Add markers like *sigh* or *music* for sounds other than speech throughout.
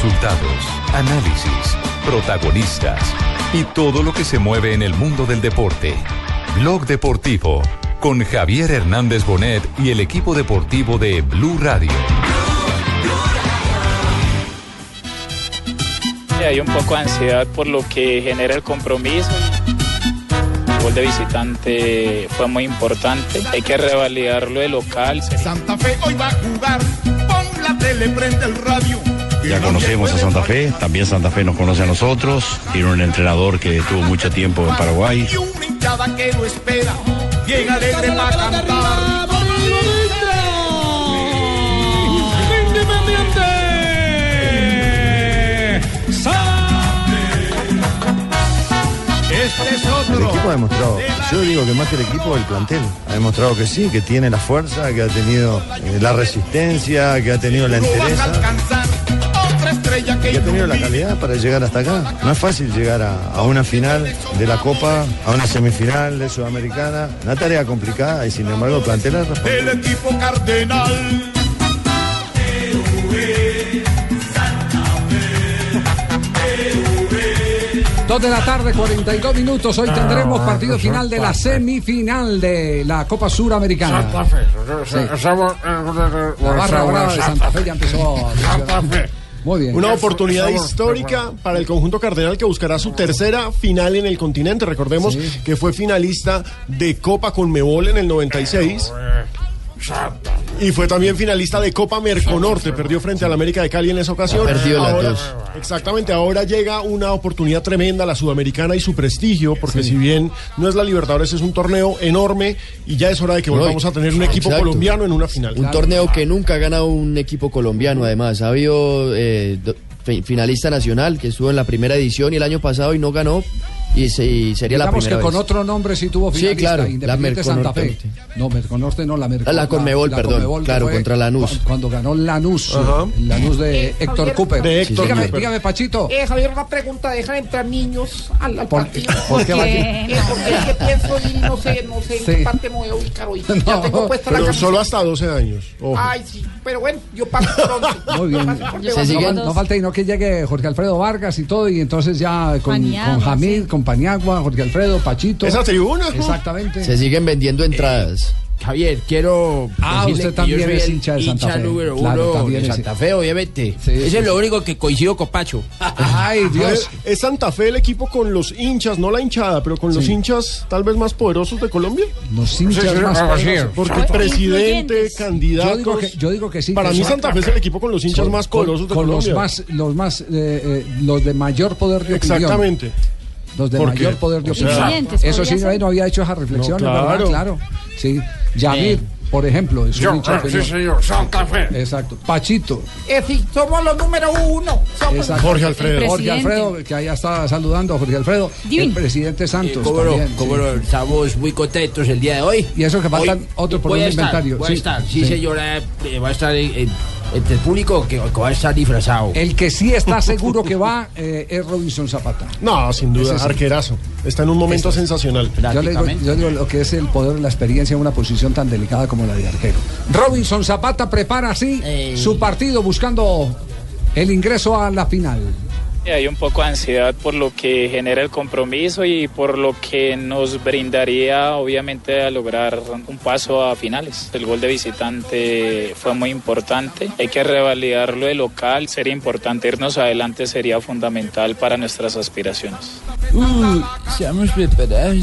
Resultados, análisis, protagonistas y todo lo que se mueve en el mundo del deporte. Blog Deportivo con Javier Hernández Bonet y el equipo deportivo de Blue Radio. Hay un poco de ansiedad por lo que genera el compromiso. El gol de visitante fue muy importante. Hay que revalidarlo de local. Santa Fe hoy va a jugar. Pon la tele, prende el radio. Ya conocemos a Santa Fe, también Santa Fe nos conoce a nosotros. Tiene un entrenador que estuvo mucho tiempo en Paraguay. Y una hinchada que lo espera. Llega alegre para cantar. Este es El equipo ha demostrado, yo digo que más que el equipo, el plantel. Ha demostrado que sí, que tiene la fuerza, que ha tenido eh, la resistencia, que ha tenido la entereza, estrella que ha tenido la calidad para llegar hasta acá. No es fácil llegar a, a una final de la Copa, a una semifinal de Sudamericana. Una tarea complicada y sin embargo el plantel ha respondido. El equipo cardenal. Dos de la tarde, 42 minutos. Hoy tendremos partido final de la semifinal de la Copa Suramericana. Santa Fe. Sí. La barra brava de Santa Fe ya empezó. Santa Fe. Muy bien. Una oportunidad histórica para el conjunto cardenal que buscará su tercera final en el continente. Recordemos Sí. que fue finalista de Copa Conmebol en el 96 Santa. Y fue también finalista de Copa Merconorte. Perdió frente al América de Cali en esa ocasión. perdido las Ahora- dos. Exactamente, ahora llega una oportunidad tremenda, la sudamericana y su prestigio, porque si bien no es la Libertadores, es un torneo enorme y ya es hora de que volvamos a tener un equipo exacto. colombiano en una final. Un torneo que nunca ha ganado un equipo colombiano, además. Ha habido eh, finalista nacional que estuvo en la primera edición y el año pasado y no ganó. Y, se- y sería la Digamos que primera con vez. otro nombre sí tuvo Sí, finalista, claro, la Independiente Santa Fe. No, Merconorte no, la Merconorte. La Conmebol, perdón, que claro, fue contra Lanús. cu- Cuando ganó Lanús, Ajá. el Lanús de Héctor Javier. Cooper. De Héctor dígame, Cooper. dígame, Pachito. Eh, Javier, una pregunta, ¿dejan entrar niños al, al ¿Por, partido? por qué aquí? Eh, porque es que pienso ir, no sé, no sé en Sí. qué parte me voy a ubicar hoy. *laughs* No, ya tengo puesta la Pero camiseta. solo hasta 12 años. ojo. Ay, sí, pero bueno, yo paso *laughs* por once. Muy bien. No, no falta y no que llegue Jorge Alfredo Vargas y todo, y entonces ya con, con Jamil, sí. Con Paniagua, Jorge Alfredo, Pachito. Esa tribuna. ¿no? Exactamente. Se siguen vendiendo entradas. Javier, quiero. Ah, usted que también yo soy es el hincha de Santa Fe. número Claro, uno también de Santa Fe, obviamente. Sí, Eso sí. es lo único que coincido con Pacho. Ay, ver, Dios. ¿Es Santa Fe el equipo con los hinchas, no la hinchada, pero con los hinchas tal vez más poderosos de Colombia? Los hinchas sí, más poderosos. Porque presidente, candidatos. Yo digo que, yo digo que sí. Para que mí Santa Fe es el equipo con los hinchas más poderosos de con los Colombia. más, los más, eh, eh, los de mayor poder de opinión. Los de ¿Por mayor qué? poder de O sea, opinión. Eso sí, ser. no había hecho esa reflexión, No, ¿verdad? claro. Claro. Sí. Yamir, por ejemplo, es un Yo, hincha ah, sí, señor, Santa Fe. Exacto. Pachito. Es decir, somos los número uno. Somos. Jorge Alfredo. Jorge. Alfredo, que allá está saludando a Jorge Alfredo. El presidente Santos. No, también, cómo sí. no, estamos muy contentos el día de hoy. Y eso que faltan Hoy otro por un estar, inventario. Voy Sí, a estar, sí, sí. señora, eh, va a estar en- en- entre el público que, que va a estar disfrazado. El que sí está *laughs* seguro que va eh, es Robinson Zapata. No, sin duda, sí. arquerazo. Está en un momento sensacional. Yo le digo, yo digo lo que es el poder de la experiencia en una posición tan delicada como la de arquero. Robinson Zapata prepara así Eh. su partido buscando el ingreso a la final. Hay un poco de ansiedad por lo que genera el compromiso y por lo que nos brindaría obviamente a lograr un paso a finales. El gol de visitante fue muy importante. Hay que revalidarlo de local. Sería importante irnos adelante, sería fundamental para nuestras aspiraciones. Uh, estamos preparados,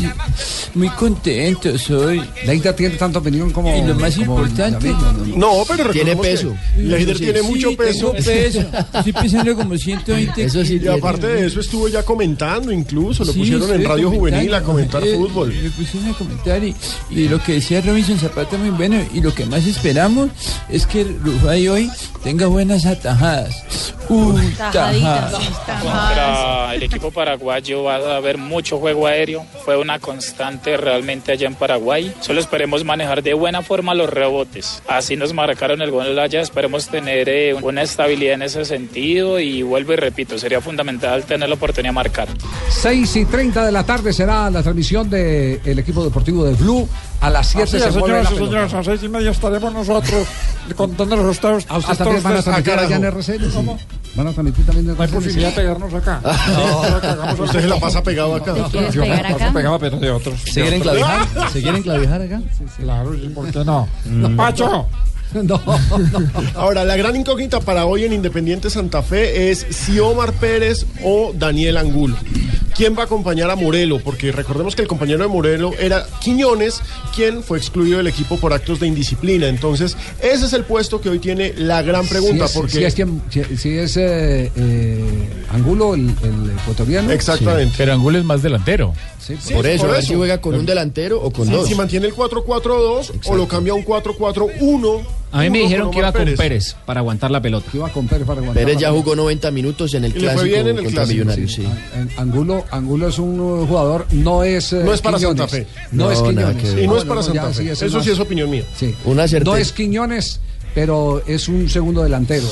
muy contentos hoy. Leida tiene tanta opinión como. Y lo más como importante- David, no, pero Tiene que peso. Leider tiene Sí, mucho peso. peso. Estoy pesando como *laughs* 120 Eso sí Y aparte de eso estuvo ya comentando incluso, lo Sí, pusieron en Radio. Juvenil a comentar Eh, fútbol. Me pusieron a comentar y, y lo que decía Robinson Zapata muy bueno y lo que más esperamos es que Rufai hoy tenga buenas atajadas. Uh, tajadas. Contra el equipo paraguayo va a haber mucho juego aéreo. Fue una constante realmente allá en Paraguay. Solo esperemos manejar de buena forma los rebotes. Así nos marcaron el gol allá. Esperemos tener eh, una estabilidad en ese sentido. Y vuelvo y repito, sería fundamental tener la oportunidad de marcar. 6 y 30 de la tarde será la transmisión del equipo deportivo de Blue. A las 7 Así se es, vuelve señoras la y señores, a seis y media estaremos nosotros *laughs* contando los resultados. ¿A usted hasta también van a transmitir carajo. allá en RCN? ¿Cómo? Van a transmitir también en posibilidad de pegarnos acá. *laughs* Usted se la pasa pegado acá. ¿Te quieres Yo me la paso acá? pegado, pero de otros. ¿Se quieren clavijar? ¿Se quieren clavijar acá? Claro, ¿y ¿por qué no? ¡Pacho! *laughs* No, no. Ahora, la gran incógnita para hoy en Independiente Santa Fe es si Omar Pérez o Daniel Angulo. ¿Quién va a acompañar a Morelo? Porque recordemos que el compañero de Morelo era Quiñones, quien fue excluido del equipo por actos de indisciplina. Entonces, ese es el puesto que hoy tiene la gran pregunta. Si es, porque si es, quien- si- si es, eh, eh, Angulo, el, el ecuatoriano. Exactamente. Pero Angulo es más delantero. Sí, Sí, Por eso, por a ver eso. si juega con un delantero o con dos. si mantiene el 4-4-2 o lo cambia a un 4-4-1. A mí me dijeron que iba Omar con Pérez para aguantar la pelota. Iba con Pérez para aguantar Pérez la ya jugó 90 minutos en el Y le fue clásico bien en el contra clásico, Millonarios, sí. En- Angulo, Angulo es un uh, jugador, no es. eh, No es para Quiñones. Santa Fe. No, No, es Quiñones. Y no es para Santa Fe. Eso más- sí es opinión mía. Sí. Una certeza. No es Quiñones, pero es un segundo delantero.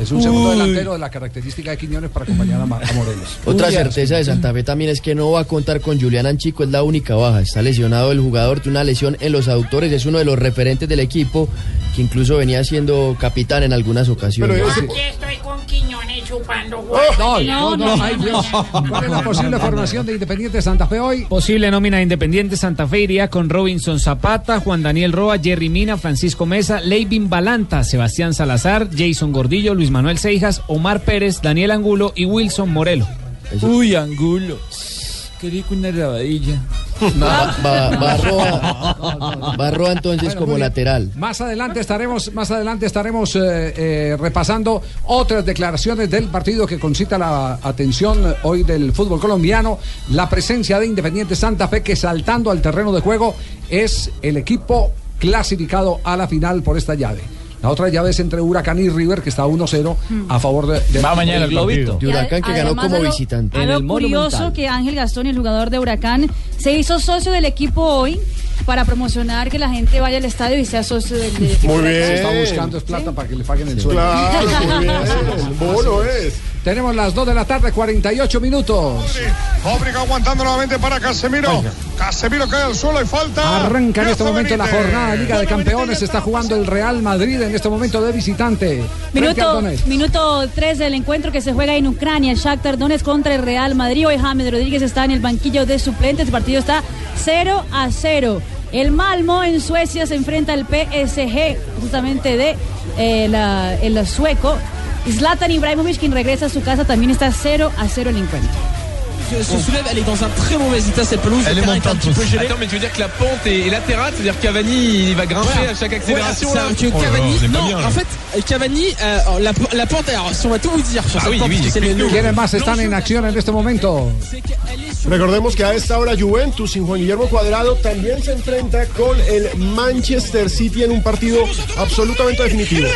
Es un segundo delantero de la característica de Quiñones para acompañar a, Morelos. *laughs* Otra certeza de Santa Fe también es que no va a contar con Julián Anchico, es la única baja. Está lesionado el jugador, tiene una lesión en los aductores, es uno de los referentes del equipo, que incluso venía siendo capitán en algunas ocasiones. Pero ese- Aquí estoy con Quiñones chupando No, guay. no, no, ay, Dios. ¿Cuál es la posible formación de Independiente Santa Fe hoy? Posible nómina de Independiente Santa Fe iría con Robinson Zapata, Juan Daniel Roa, Jerry Mina, Francisco Mesa, Leivin Balanta, Sebastián Salazar, Jason Gordillo, Luis Manuel Seijas, Omar Pérez, Daniel Angulo y Wilson Morelo. Uy, Angulo. Qué rico una rabadilla. Va, va, va Roa, va Roa entonces Bueno, como lateral. Más adelante estaremos, más adelante estaremos eh, eh, repasando otras declaraciones del partido que concita la atención hoy del fútbol colombiano. La presencia de Independiente Santa Fe que saltando al terreno de juego es el equipo clasificado a la final por esta llave. La otra llave es entre Huracán y River que está 1-0 a favor de, de- Va mañana el globito. De Huracán que ganó como visitante. En el curioso Monumental. que Ángel Gastón, el jugador de Huracán, se hizo socio del equipo hoy para promocionar que la gente vaya al estadio y sea socio del, del equipo Muy bien. está buscando es plata para que le paguen el sueldo. Claro, *laughs* muy bien. Bono es. Tenemos las 2 de la tarde, 48 minutos. Fábrica aguantando nuevamente para Casemiro. Casemiro cae al suelo y falta. Arranca en este momento la jornada de Liga de Campeones. Está jugando el Real Madrid en este momento de visitante. Minuto, minuto 3 del encuentro que se juega en Ucrania. Shakhtar Donetsk contra el Real Madrid. Hoy James Rodríguez está en el banquillo de suplentes. El partido está 0 a 0. El Malmo en Suecia se enfrenta al PSG, justamente de eh, la- el sueco. Zlatan Ibrahimovic, quien regresa a su casa, también está 0 a 0 el encuentro. se soulève, elle est dans un très mauvais état cette pelouse. Elle le est un montante petit peu gelé. Attends, mais tu veux dire que la pente est, est latérale, c'est-à-dire que Cavani, il va grimper Voilà. à chaque accélération c'est là un- que Oh là Cavani, pas non, bien, en fait, Cavani, euh, la, la pente, alors si on va tout vous dire sur Ah cette oui, pente, oui, c'est le- ¿Quiénes más están en acción en este momento? Recordemos que a esta hora Juventus sin Juan Guillermo Cuadrado también se enfrenta con el Manchester City en un partido absolutamente definitivo.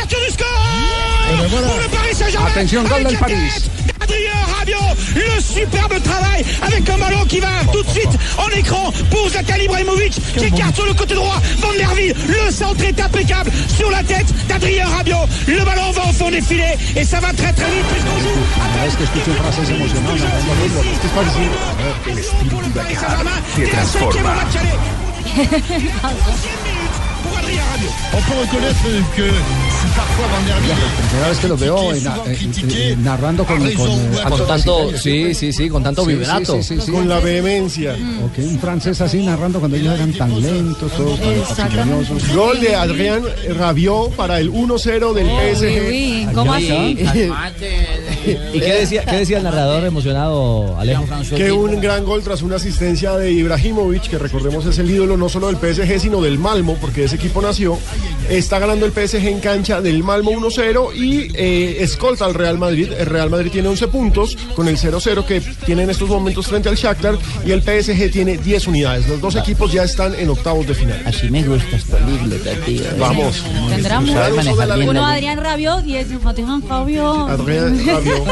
Atención, gol del París. Adrien Rabiot, le superbe travail avec un ballon qui va tout de suite en écran pour Zlatan Ibrahimovic qui écarte sur le côté droit. Van der Wiel, le centre est impeccable sur la tête d'Adrien Rabiot. Le ballon va au fond des filets et ça va très très vite puisqu'on joue Cada vez que escucho frases emocionantes. El espíritu de te transforma. *laughs* Pour Adrien Rabiot. On peut reconnaître que si parfois Van der Wiel Primera vez que los veo en- en- en- narrando con, eh, tanto, sí, sí, sí, con tanto Sí, vibrato. sí, sí, sí, sí. Con la vehemencia. Ok, un francés así narrando cuando ellos eran tan lentos, todos tan. Gol de Adrián Rabiot para el 1-0 del PSG. *laughs* ¿Y qué decía, qué decía el narrador emocionado, Alejo? Que un gran gol tras una asistencia de Ibrahimovic, que recordemos es el ídolo no solo del PSG, sino del Malmo, porque ese equipo nació. Está ganando el PSG en cancha del Malmo 1-0 y eh, escolta al Real Madrid. El Real Madrid tiene 11 puntos con el 0-0 que tiene en estos momentos frente al Shakhtar y el PSG tiene 10 unidades. Los dos equipos ya están en octavos de final. Así me gusta esta políglota, tío. Vamos. Tendrá Uno la- Adrián Rabiot y el Adrián Rabiot. Adrián Rabiot.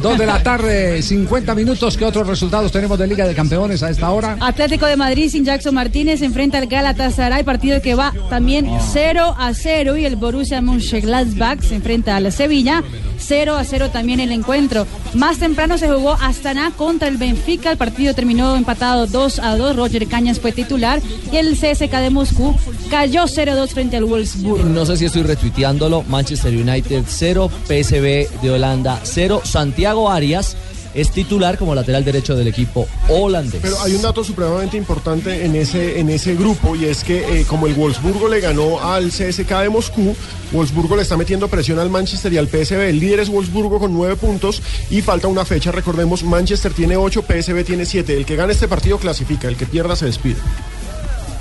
Dos de la tarde, 50 minutos. ¿Qué otros resultados tenemos de Liga de Campeones a esta hora? Atlético de Madrid sin Jackson Martínez enfrenta al Galatasaray, partido que va también 0 a 0 y el Borussia Mönchengladbach se enfrenta a la Sevilla. 0 a 0 también el encuentro. Más temprano se jugó Astana contra el Benfica. El partido terminó empatado 2 a 2. Roger Cañas fue titular y el CSK de Moscú cayó 0-2 frente al Wolfsburg. No sé si estoy retuiteándolo. Manchester United 0, PSV de Holanda 0. Santiago Arias es titular como lateral derecho del equipo holandés. Pero hay un dato supremamente importante en ese, en ese grupo y es que eh, como el Wolfsburgo le ganó al CSK de Moscú, Wolfsburgo le está metiendo presión al Manchester y al PSV. El líder es Wolfsburgo con nueve puntos y falta una fecha. Recordemos, Manchester tiene ocho, PSV tiene siete. El que gane este partido clasifica, el que pierda se despide.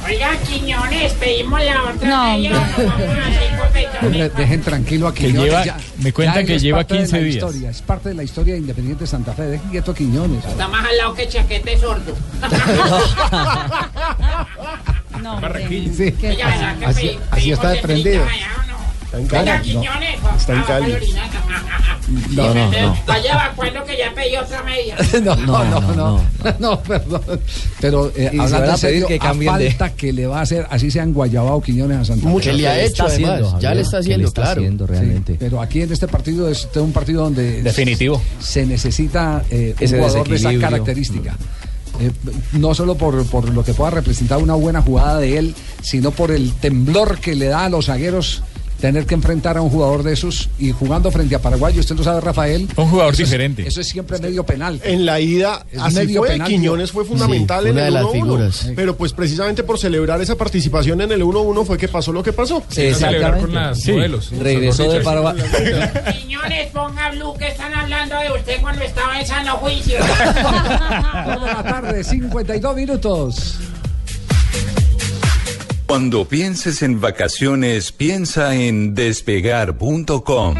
Oiga, Quiñones, pedimos la otra No, media, hombre. no *laughs* dejen tranquilo a Que Quiñones. lleva- ya- me cuentan que es lleva parte de 15 la días. historia, es parte de la historia de Independiente Santa Fe. Dejen quieto a Quiñones. Está más al lado que chaquete sordo. *laughs* *laughs* No, hombre. Sí. ¿Qué Oiga, pasa? ¿verdad que Así- así está desprendido. Está en Cali. No, Quiñones, está en Cali. No, no, no. Vaya vacuando que ya pedí otra media. *laughs* No, no, No, *laughs* no, perdón. Pero eh, Y se hablando en serio, que a falta que le va a hacer, así sean Guayabao Quiñones a Santa Fe. Mucho le ha hecho, además. ya le está ¿Qué haciendo, está claro. haciendo Sí, realmente? pero aquí en este partido es un partido donde Definitivo. se necesita eh, un Ese jugador de esa característica. Eh, no solo por, por lo que pueda representar una buena jugada de él, sino por el temblor que le da a los zagueros tener que enfrentar a un jugador de esos y jugando frente a Paraguay, usted lo sabe, Rafael. Un jugador eso es- diferente. eso es siempre medio penal. En la ida, Es así medio fue, penal, Quiñones fue fundamental Sí, en una el de las 1-1. figuras. Pero pues precisamente por celebrar esa participación en el 1-1 fue que pasó lo que pasó. celebrar Exactamente. con las Sí. modelos. Regresó de Paraguay. *laughs* Quiñones, ponga blue que están hablando de usted cuando estaba en sano juicio. *laughs* Dos de la tarde, 52 minutos. Cuando pienses en vacaciones, piensa en despegar.com.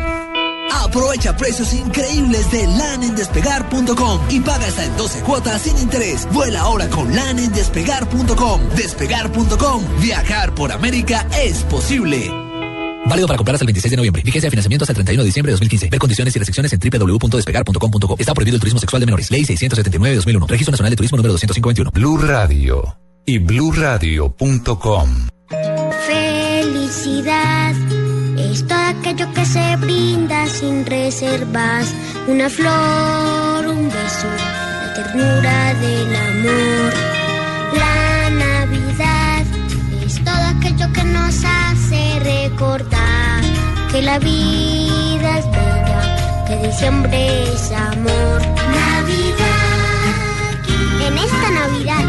Aprovecha precios increíbles de LAN en despegar.com y paga hasta en 12 cuotas sin interés. Vuela ahora con LAN en despegar.com. Despegar.com. Viajar por América es posible. Válido para comprar hasta el 26 de noviembre. Vigencia de financiamiento hasta el 31 de diciembre de 2015. Ver condiciones y restricciones en www.despegar.com.co. Está prohibido el turismo sexual de menores. Ley 679 de 2001. Registro Nacional de Turismo número 251. Blue Radio y bluradio.com. Felicidad es todo aquello que se brinda sin reservas. Una flor, un beso, la ternura del amor. La Navidad es todo aquello que nos hace recordar que la vida es bella, que diciembre es amor. Navidad. En esta Navidad,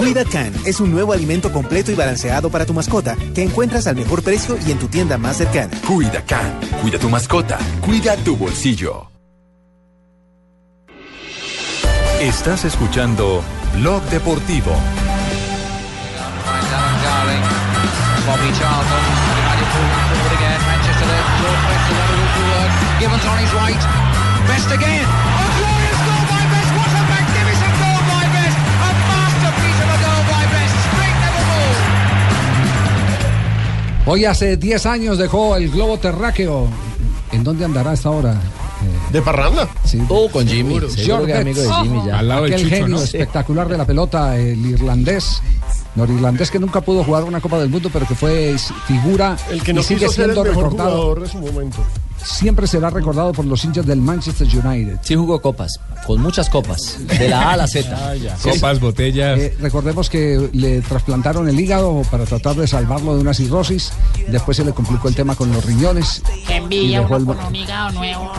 Cuida Can es un nuevo alimento completo y balanceado para tu mascota que encuentras al mejor precio y en tu tienda más cercana. Cuida Can, cuida tu mascota, cuida tu bolsillo. Estás escuchando Blog Deportivo. Darling, Bobby Charlton, United pulling forward again. Manchester left, George Best is able to work. Gibbons on his right. Best again. Hoy hace 10 años dejó el globo terráqueo. ¿En dónde andará hasta ahora? ¿De parranda? Sí. Oh, con Jimmy. Seguro que es amigo de Jimmy ya. Al lado del Aquel Chucho, genio ¿no? espectacular de la pelota, el irlandés. Norirlandés que nunca pudo jugar una Copa del Mundo, pero que fue figura El que y no sigue quiso ser el siendo mejor recordado. jugador de su momento. Siempre será recordado por los hinchas del Manchester United. Sí jugó copas, con muchas copas, de la A a la Z. *laughs* Copas, botellas. Eh, recordemos que le trasplantaron el hígado para tratar de salvarlo de una cirrosis. Después se le complicó el tema con los riñones. Qué envidia uno el- con un hígado nuevo.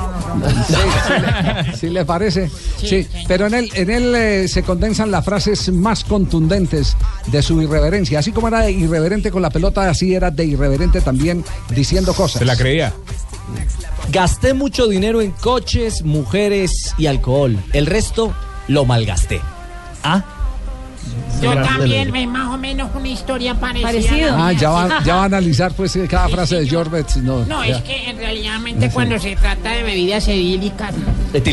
Sí, sí le- sí le parece. Sí, pero en él, en él eh, se condensan las frases más contundentes de su irreverencia. Así como era irreverente con la pelota, así era de irreverente también diciendo cosas. Se la creía. Gasté mucho dinero en coches, mujeres y alcohol. El resto lo malgasté. ¿Ah? Yo también, me más o menos una historia parecida. Parecido. Ah, ya va, *laughs* ya va a analizar pues eh, cada frase de George Betts. No, No, ya. es que en realidad Sí. cuando se trata de bebidas edílicas,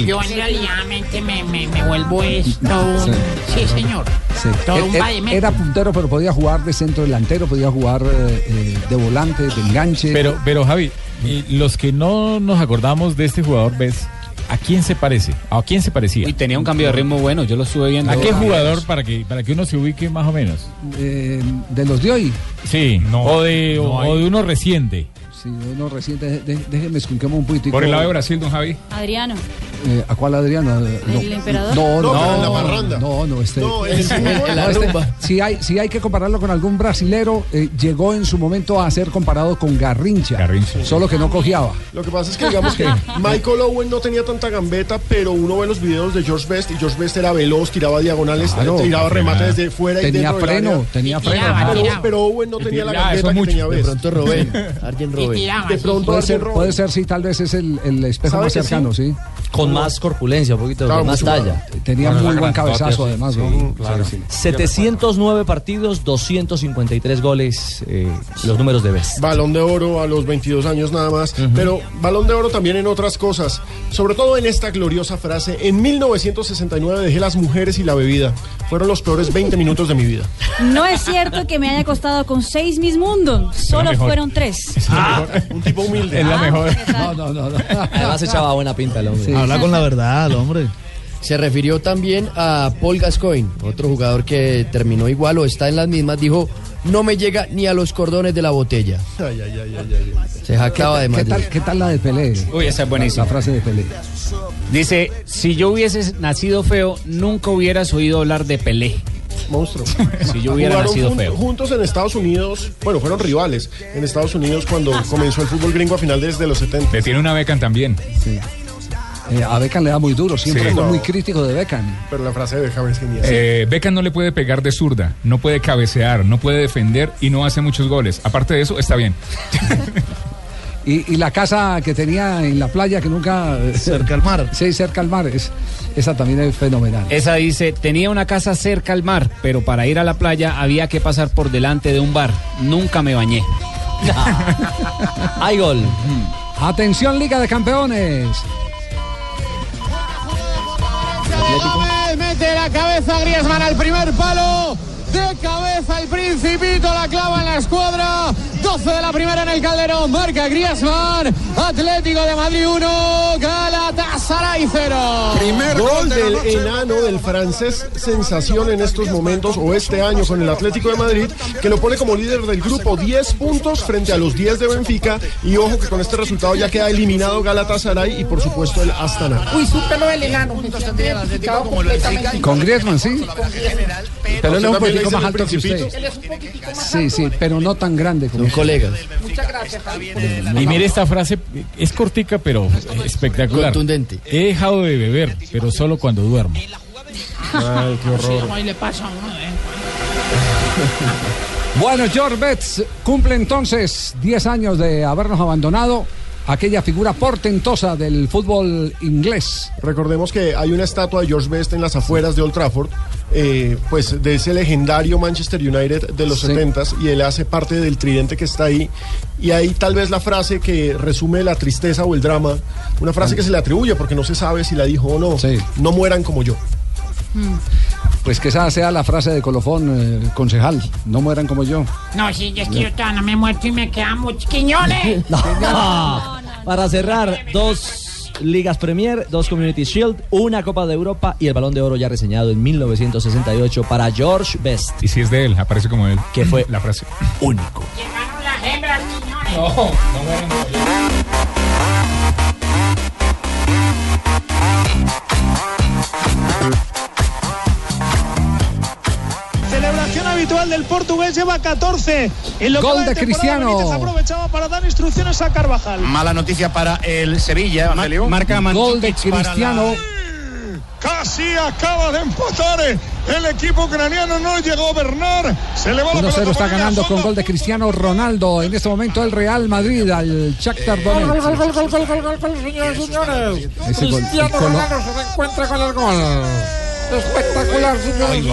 yo en realidad me, me, me vuelvo esto un... Sí. Sí, señor. Sí. Todo un Era- vaivén. Era puntero, pero podía jugar de centro delantero, podía jugar eh, eh, de volante, de enganche. Pero, pero Javi, y los que no nos acordamos de este jugador, ¿ves? ¿A quién se parece? ¿A quién se parecía? Y tenía un cambio de ritmo bueno, yo lo estuve viendo. ¿A qué jugador para que, para que uno se ubique más o menos? Eh, de los de hoy. Sí, o, de, no o, hay. o de uno reciente. Sí, uno reciente. de- de- déjeme escuchemos un poquitico. Por el lado de Brasil, don Javi. Adriano. Eh, ¿A cuál Adriano? No, ¿El emperador? No, No, no, la no, no, no, este, No, el este, la no, este, si hay, si hay que compararlo con algún brasilero, eh, llegó en su momento a ser comparado con Garrincha, solo que no cogiaba. Lo que pasa es que digamos que *laughs* Michael Owen no tenía tanta gambeta, pero uno ve los videos de George Best y George Best era veloz, tiraba diagonales, Claro, tiraba remate tenía- desde fuera y tenía del freno, área. tenía Y freno. Pero- tiraba. pero Owen no tenía la gambeta eso que mucho. tenía De Best. pronto Robben, *laughs* alguien Robben. De pronto Puede ser, puede ser, sí, tal vez es el, el espejo ¿Sabe más cercano, sí. Con más corpulencia, un poquito Claro, con más talla. Tenía Bueno, muy buen cabezazo, además, Sí, ¿no? claro. Sí, sí. 709 partidos, 253 goles, eh, los números de Best. Balón de oro a los 22 años nada más, pero balón de oro también en otras cosas, sobre todo en esta gloriosa frase, en 1969 dejé las mujeres y la bebida, fueron los peores 20 minutos de mi vida. No es cierto que me haya costado con seis Miss Mundo. Solo fueron tres. Un tipo humilde. Es la mejor. No, no, no. no. Además echaba buena pinta el hombre. Habla con la verdad, hombre. Se refirió también a Paul Gascoigne, otro jugador que terminó igual o está en las mismas. Dijo, no me llega ni a los cordones de la botella. Ay, ay, ay, ay, ay. Se jactaba de ¿Qué tal, ¿Qué tal la de Pelé? Uy, esa es buenísima. La frase de Pelé. Dice, si yo hubiese nacido feo, nunca hubieras oído hablar de Pelé. Monstruo. *laughs* Si yo hubiera Jugaron nacido jun- feo. juntos en Estados Unidos, bueno, fueron rivales en Estados Unidos cuando comenzó el fútbol gringo a finales de los 70. Le tiene una Beckham también. Eh, a Beckham le da muy duro, siempre Sí. fue No. muy crítico de Beckham. Pero la frase de Beckham es genial. Eh, Beckham no le puede pegar de zurda, no puede cabecear, no puede defender y no hace muchos goles. Aparte de eso, está bien. *laughs* Y, y la casa que tenía en la playa que nunca... Cerca al mar. Sí, cerca al mar. Es, esa también es fenomenal. Esa dice, tenía una casa cerca al mar, pero para ir a la playa había que pasar por delante de un bar. Nunca me bañé. *laughs* Hay gol. Atención, Liga de Campeones. Mete la cabeza Griezmann al primer palo. De cabeza el Principito la clava en la escuadra. 12 de la primera en el Calderón. Marca Griezmann. Atlético de Madrid 1. Galatasaray 0. Primer gol del enano del francés sensación en estos momentos o este año con el Atlético de Madrid que lo pone como líder del grupo 10 puntos frente a los 10 de Benfica y ojo que con este resultado ya queda eliminado Galatasaray y por supuesto el Astana. Uy, súper del enano. Atlético como lo Con Griezmann, sí. Pero él es un dice más alto que usted. Principito. Él es un poquitico más Sí, sí, pero no tan grande como colegas. Muchas gracias, Javi. Y mire esta frase, es cortica pero espectacular. Contundente. He dejado de beber, pero solo cuando duermo. Ay, qué Sí, ahí le pasa a uno, ¿eh? *laughs* Bueno, George Betts cumple entonces 10 años de habernos abandonado. Aquella figura portentosa del fútbol inglés. Recordemos que hay una estatua de George Best en las afueras de Old Trafford, eh, pues de ese legendario Manchester United de los Sí. 70s y él hace parte del tridente que está ahí. Y ahí tal vez la frase que resume la tristeza o el drama, una frase que se le atribuye porque no se sabe si la dijo o no. No mueran como yo. Pues que esa sea la frase de colofón, eh, concejal. No mueran como yo. No, sí, es que yo todavía no me he muerto y me quedan muchos quiñones. *laughs* No. Para cerrar, dos Ligas Premier, dos Community Shield, una Copa de Europa y el Balón de Oro ya reseñado en 1968 para George Best. Y si es de él, aparece como él. Que fue la frase. único. Llegaron las hembras, quiñones. No, no mueran Del portugués lleva 14. En lo que Gol va de Cristiano. Benítez aprovechaba para dar instrucciones a Carvajal. Mala noticia para el Sevilla, Evangelio. Marca Gol de Cristiano. Casi acaba de empatar el equipo ucraniano. No llegó Bernard. Se le va la 1-0 pelota está por ganando con gol de Cristiano Ronaldo. En este momento el Real Madrid al Shakhtar Gol, gol, Donetsk. gol, gol, gol, gol, gol, gol, señores señores. Cristiano Ronaldo se reencuentra con el gol. Espectacular, señores.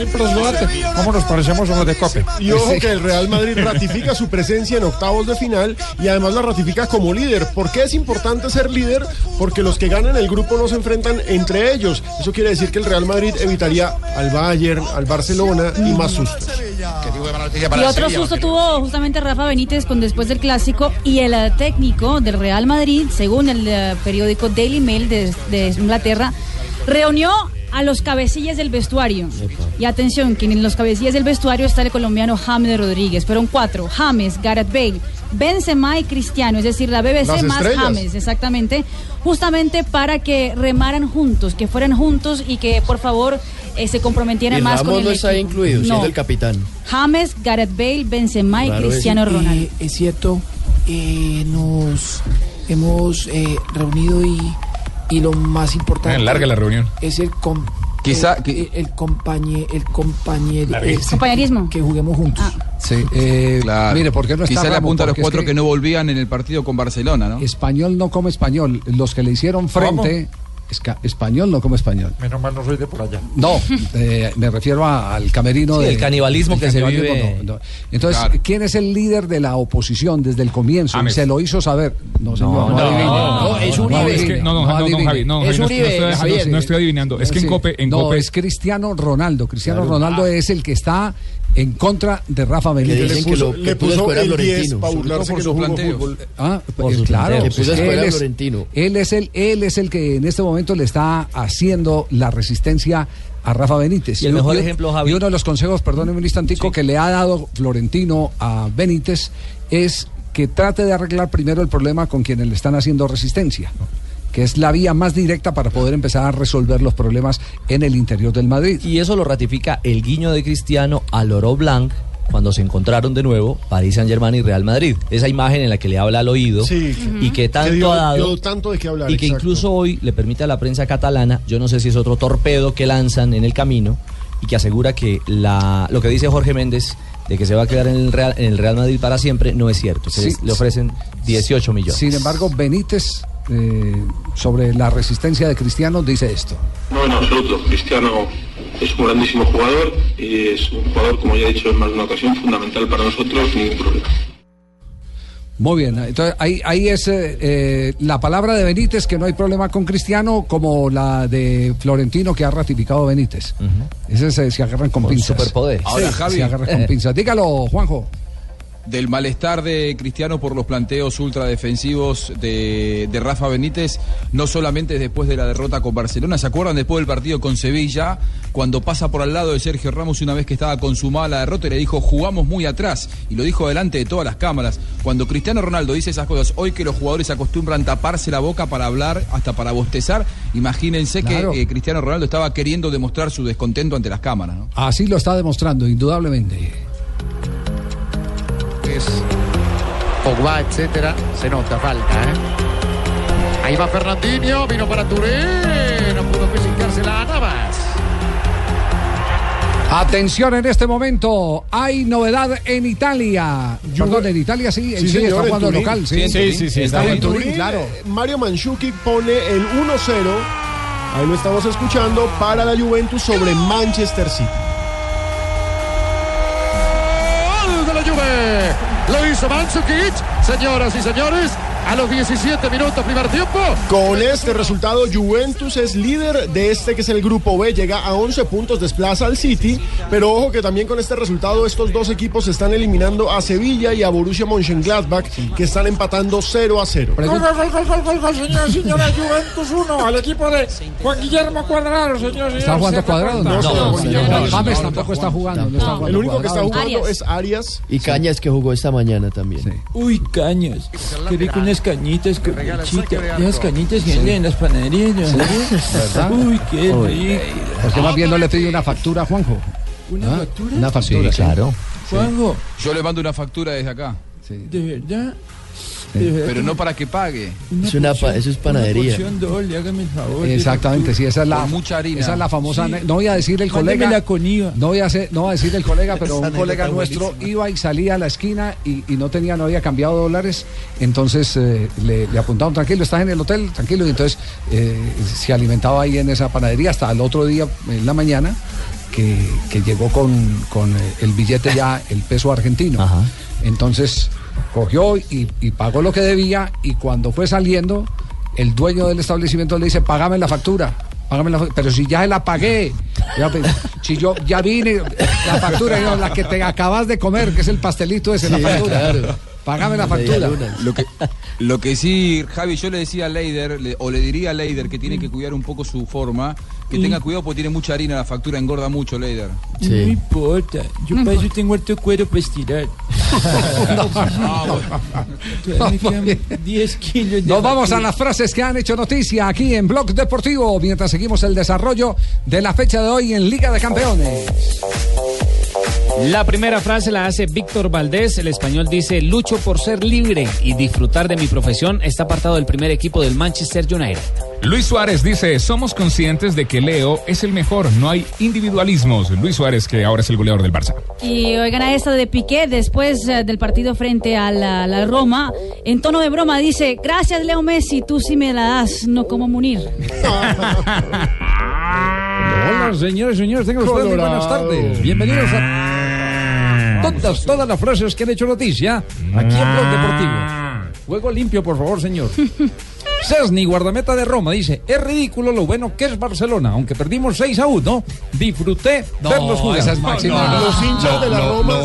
Impresionante. ¿Cómo nos parecemos a los de Cope? Y ojo que el Real Madrid ratifica su presencia en octavos de final y además la ratifica como líder. ¿Por qué es importante ser líder? Porque los que ganan el grupo no se enfrentan entre ellos. Eso quiere decir que el Real Madrid evitaría al Bayern, al Barcelona y más sustos. Y otro susto tuvo justamente Rafa Benítez con después del clásico y el eh, técnico del Real Madrid, según el eh, periódico Daily Mail de, de Inglaterra, reunió a los cabecillas del vestuario. Y atención, que en los cabecillas del vestuario está el colombiano James Rodríguez. Fueron cuatro, James, Gareth Bale, Benzema y Cristiano, es decir, la BBC Las más estrellas. James, exactamente, justamente para que remaran juntos, que fueran juntos y que por favor eh, se comprometieran Y más con el no está equipo. incluido, No. siendo el capitán. James, Gareth Bale, Benzema y. Cristiano Ronaldo. Eh, es cierto, eh, nos hemos eh, reunido y, y lo más importante. Larga la reunión. Es el com- Quizá- el, el, el compañe- el compañero Larguísimo. Compañerismo. que juguemos juntos. Sí, eh, Claro. mire, ¿por qué no está Quizá le Ramos? apunta a los es cuatro que... no volvían en el partido con Barcelona, ¿no? Español no come español. Los que le hicieron frente. Esca- español no come español. Menos mal no soy de por allá. No, eh, me refiero a- al camerino Sí, de el canibalismo el que se vive. no, no. Entonces, Claro. ¿quién es el líder de la oposición desde el comienzo? James. Se lo hizo saber. No, señor, no, no, adivine. no, es Uribe. no, no, no, no. Javi, no, Javi, no, no estoy- no no adivinando. Es que en Cope- en no, Cope- es Cristiano Ronaldo. Cristiano Claro. Ronaldo es el que está en contra de Rafa Benítez. dicen que lo- que le puso el 10 Florentino. para burlarse que no jugó fútbol. Ah, Por pues claro, pues Que puso es que escuela él, es, Florentino. él es el él es el que en este momento le está haciendo la resistencia a Rafa Benítez. Y el mejor ejemplo, Javi. Y uno de los consejos, perdóneme un instantico, que le ha dado Florentino a Benítez es que trate de arreglar primero el problema con quienes le están haciendo resistencia. Que es la vía más directa para poder empezar a resolver los problemas en el interior del Madrid. Y eso lo ratifica el guiño de Cristiano al Oro Blanc cuando se encontraron de nuevo París Saint Germain y Real Madrid. Esa imagen en la que le habla al oído Sí. y que tanto dio, ha dado tanto de qué hablar. y que exacto. incluso hoy le permite a la prensa catalana, yo no sé si es otro torpedo que lanzan en el camino y que asegura que la, lo que dice Jorge Méndez de que se va a quedar en el Real, en el Real Madrid para siempre no es cierto. que Sí. le ofrecen 18 millones. Sin embargo, Benítez, eh, sobre la resistencia de Cristiano, dice esto. No, en absoluto. Cristiano es un grandísimo jugador y es un jugador, como ya he dicho en más de una ocasión, fundamental para nosotros, ningún problema. Muy bien, entonces ahí, ahí es eh, eh, la palabra de Benítez, que no hay problema con Cristiano, como la de Florentino, que ha ratificado Benítez. Ese se, se agarran con, Con pinzas. superpoderes. Ahora, Sí, Javi. Se agarran con *laughs* pinzas. Dígalo, Juanjo. Del malestar de Cristiano por los planteos ultradefensivos de, de Rafa Benítez, no solamente después de la derrota con Barcelona, ¿se acuerdan después del partido con Sevilla? Cuando pasa por al lado de Sergio Ramos una vez que estaba consumada la derrota y le dijo, jugamos muy atrás, y lo dijo delante de todas las cámaras. Cuando Cristiano Ronaldo dice esas cosas, hoy que los jugadores acostumbran taparse la boca para hablar, hasta para bostezar, imagínense Claro. que eh, Cristiano Ronaldo estaba queriendo demostrar su descontento ante las cámaras. ¿no? Así lo está demostrando, indudablemente. Es Pogba, etcétera, se nota falta, ¿eh? Ahí va Fernandinho, vino para Touré, no pudo pisicársela a Navas. Atención en este momento, hay novedad en Italia. Perdón, en Italia sí, Sí, sí, señor, está en jugando Turín. local. Sí, en Turín. Está en En Turín, Turín, claro. Mario Mandzukic pone el 1-0. Ahí lo estamos escuchando para la Juventus sobre Manchester City. Lo hizo señoras y señores, a los 17 minutos primer tiempo. Con este resultado, Juventus es líder de este que es el grupo B, llega a 11 puntos, desplaza al City, pero ojo que también con este resultado estos dos equipos están eliminando a Sevilla y a Borussia Mönchengladbach, que están empatando 0 a 0. Gol, señores, Juventus 1 al equipo de Juan Guillermo Cuadrado, señores. ¿Está jugando cuadrado? No, James tampoco está jugando. El único que está jugando es Arias. Y Cañas que jugó esta mañana también. Uy, cañas. Qué rico unas cañitas, chica. Esas cañitas que venden en las panaderías. ¿no? ¿Verdad? Uy, qué rico. ¿Por qué más bien no le pide una factura a Juanjo? ¿Una ¿Ah? factura? Una factura, Sí, claro. Juanjo, Yo le mando una factura desde acá. ¿de verdad? Pero no para que pague. Es una eso es panadería. Una doble, hágame el favor. Exactamente, sí, esa es la, mucha harina. esa es la famosa. Sí. No voy a decir el colega. Mándemela con IVA. No voy a, hacer- no voy a decir el colega, pero *laughs* un colega nuestro buenísima. iba y salía a la esquina y, y no tenía, no había cambiado dólares. Entonces eh, le, le apuntaron, tranquilo, estás en el hotel, tranquilo. Y entonces eh, se alimentaba ahí en esa panadería hasta el otro día en la mañana que, que llegó con, con, eh, el billete ya, el peso argentino. Entonces cogió y, y pagó lo que debía y cuando fue saliendo, el dueño del establecimiento le dice, págame la factura. Págame la fa- pero si ya la pagué, Ya, pues, si yo ya vine, la factura, la que te acabas de comer, que es el pastelito ese, Sí, la factura. claro. Págame la factura. Lo que, lo que sí, Javi, yo le decía a Leider, le- o le diría a Leider que tiene que cuidar un poco su forma, que Mm. tenga cuidado porque tiene mucha harina, la factura engorda mucho, Leider. No importa, yo para eso tengo harto cuero para estirar. Todavía me quedan 10 kilos de Nos vamos a las frases que han hecho noticia aquí en Blog Deportivo mientras seguimos el desarrollo de la fecha de hoy en Liga de Campeones. La primera frase la hace Víctor Valdés. El español dice: Lucho por ser libre y disfrutar de mi profesión. Está apartado del primer equipo del Manchester United. Luis Suárez dice, somos conscientes de que Leo es el mejor, no hay individualismos. Luis Suárez, que ahora es el goleador del Barça. Y oigan a esta de Piqué después eh, del partido frente a la, la Roma. En tono de broma dice, gracias Leo Messi, tú sí me la das, no como Munir. *laughs* Hola, señores, señores, tengan ustedes buenas tardes. Bienvenidos a todas, todas las frases que han hecho noticia aquí en Blog Deportivo. Juego limpio, por favor, señor. *laughs* Cesny, guardameta de Roma, dice, es ridículo lo bueno que es Barcelona, aunque perdimos 6 a 1, disfruté verlos jugar. esa es máxima. Los hinchas de la Roma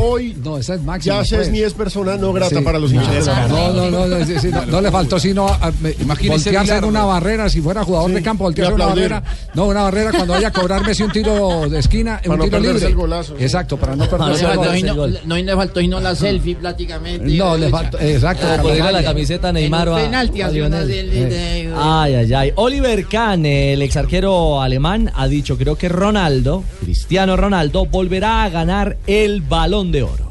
hoy No, esa es máxima. ya pues. Chesney es persona no grata Sí. para los hinchas de la Roma. No, no, no, no, sí, sí, no, no le faltó sino a- me- Imagínese voltearse en una barrera, si fuera jugador de campo, voltearse en una barrera. No, una barrera cuando vaya a cobrar Messi un tiro de esquina, Para un no tiro libre. el golazo, sí. Exacto, para no No, le perderse el faltó gol. sino- no, le faltó sino la selfie prácticamente. No, le faltó, exacto. La camiseta a Neymar o a- Lionel. de- Ay, ay, ay. Oliver Kahn, el ex arquero alemán, ha dicho, creo que Ronaldo, Cristiano Ronaldo, volverá a ganar el balón de oro.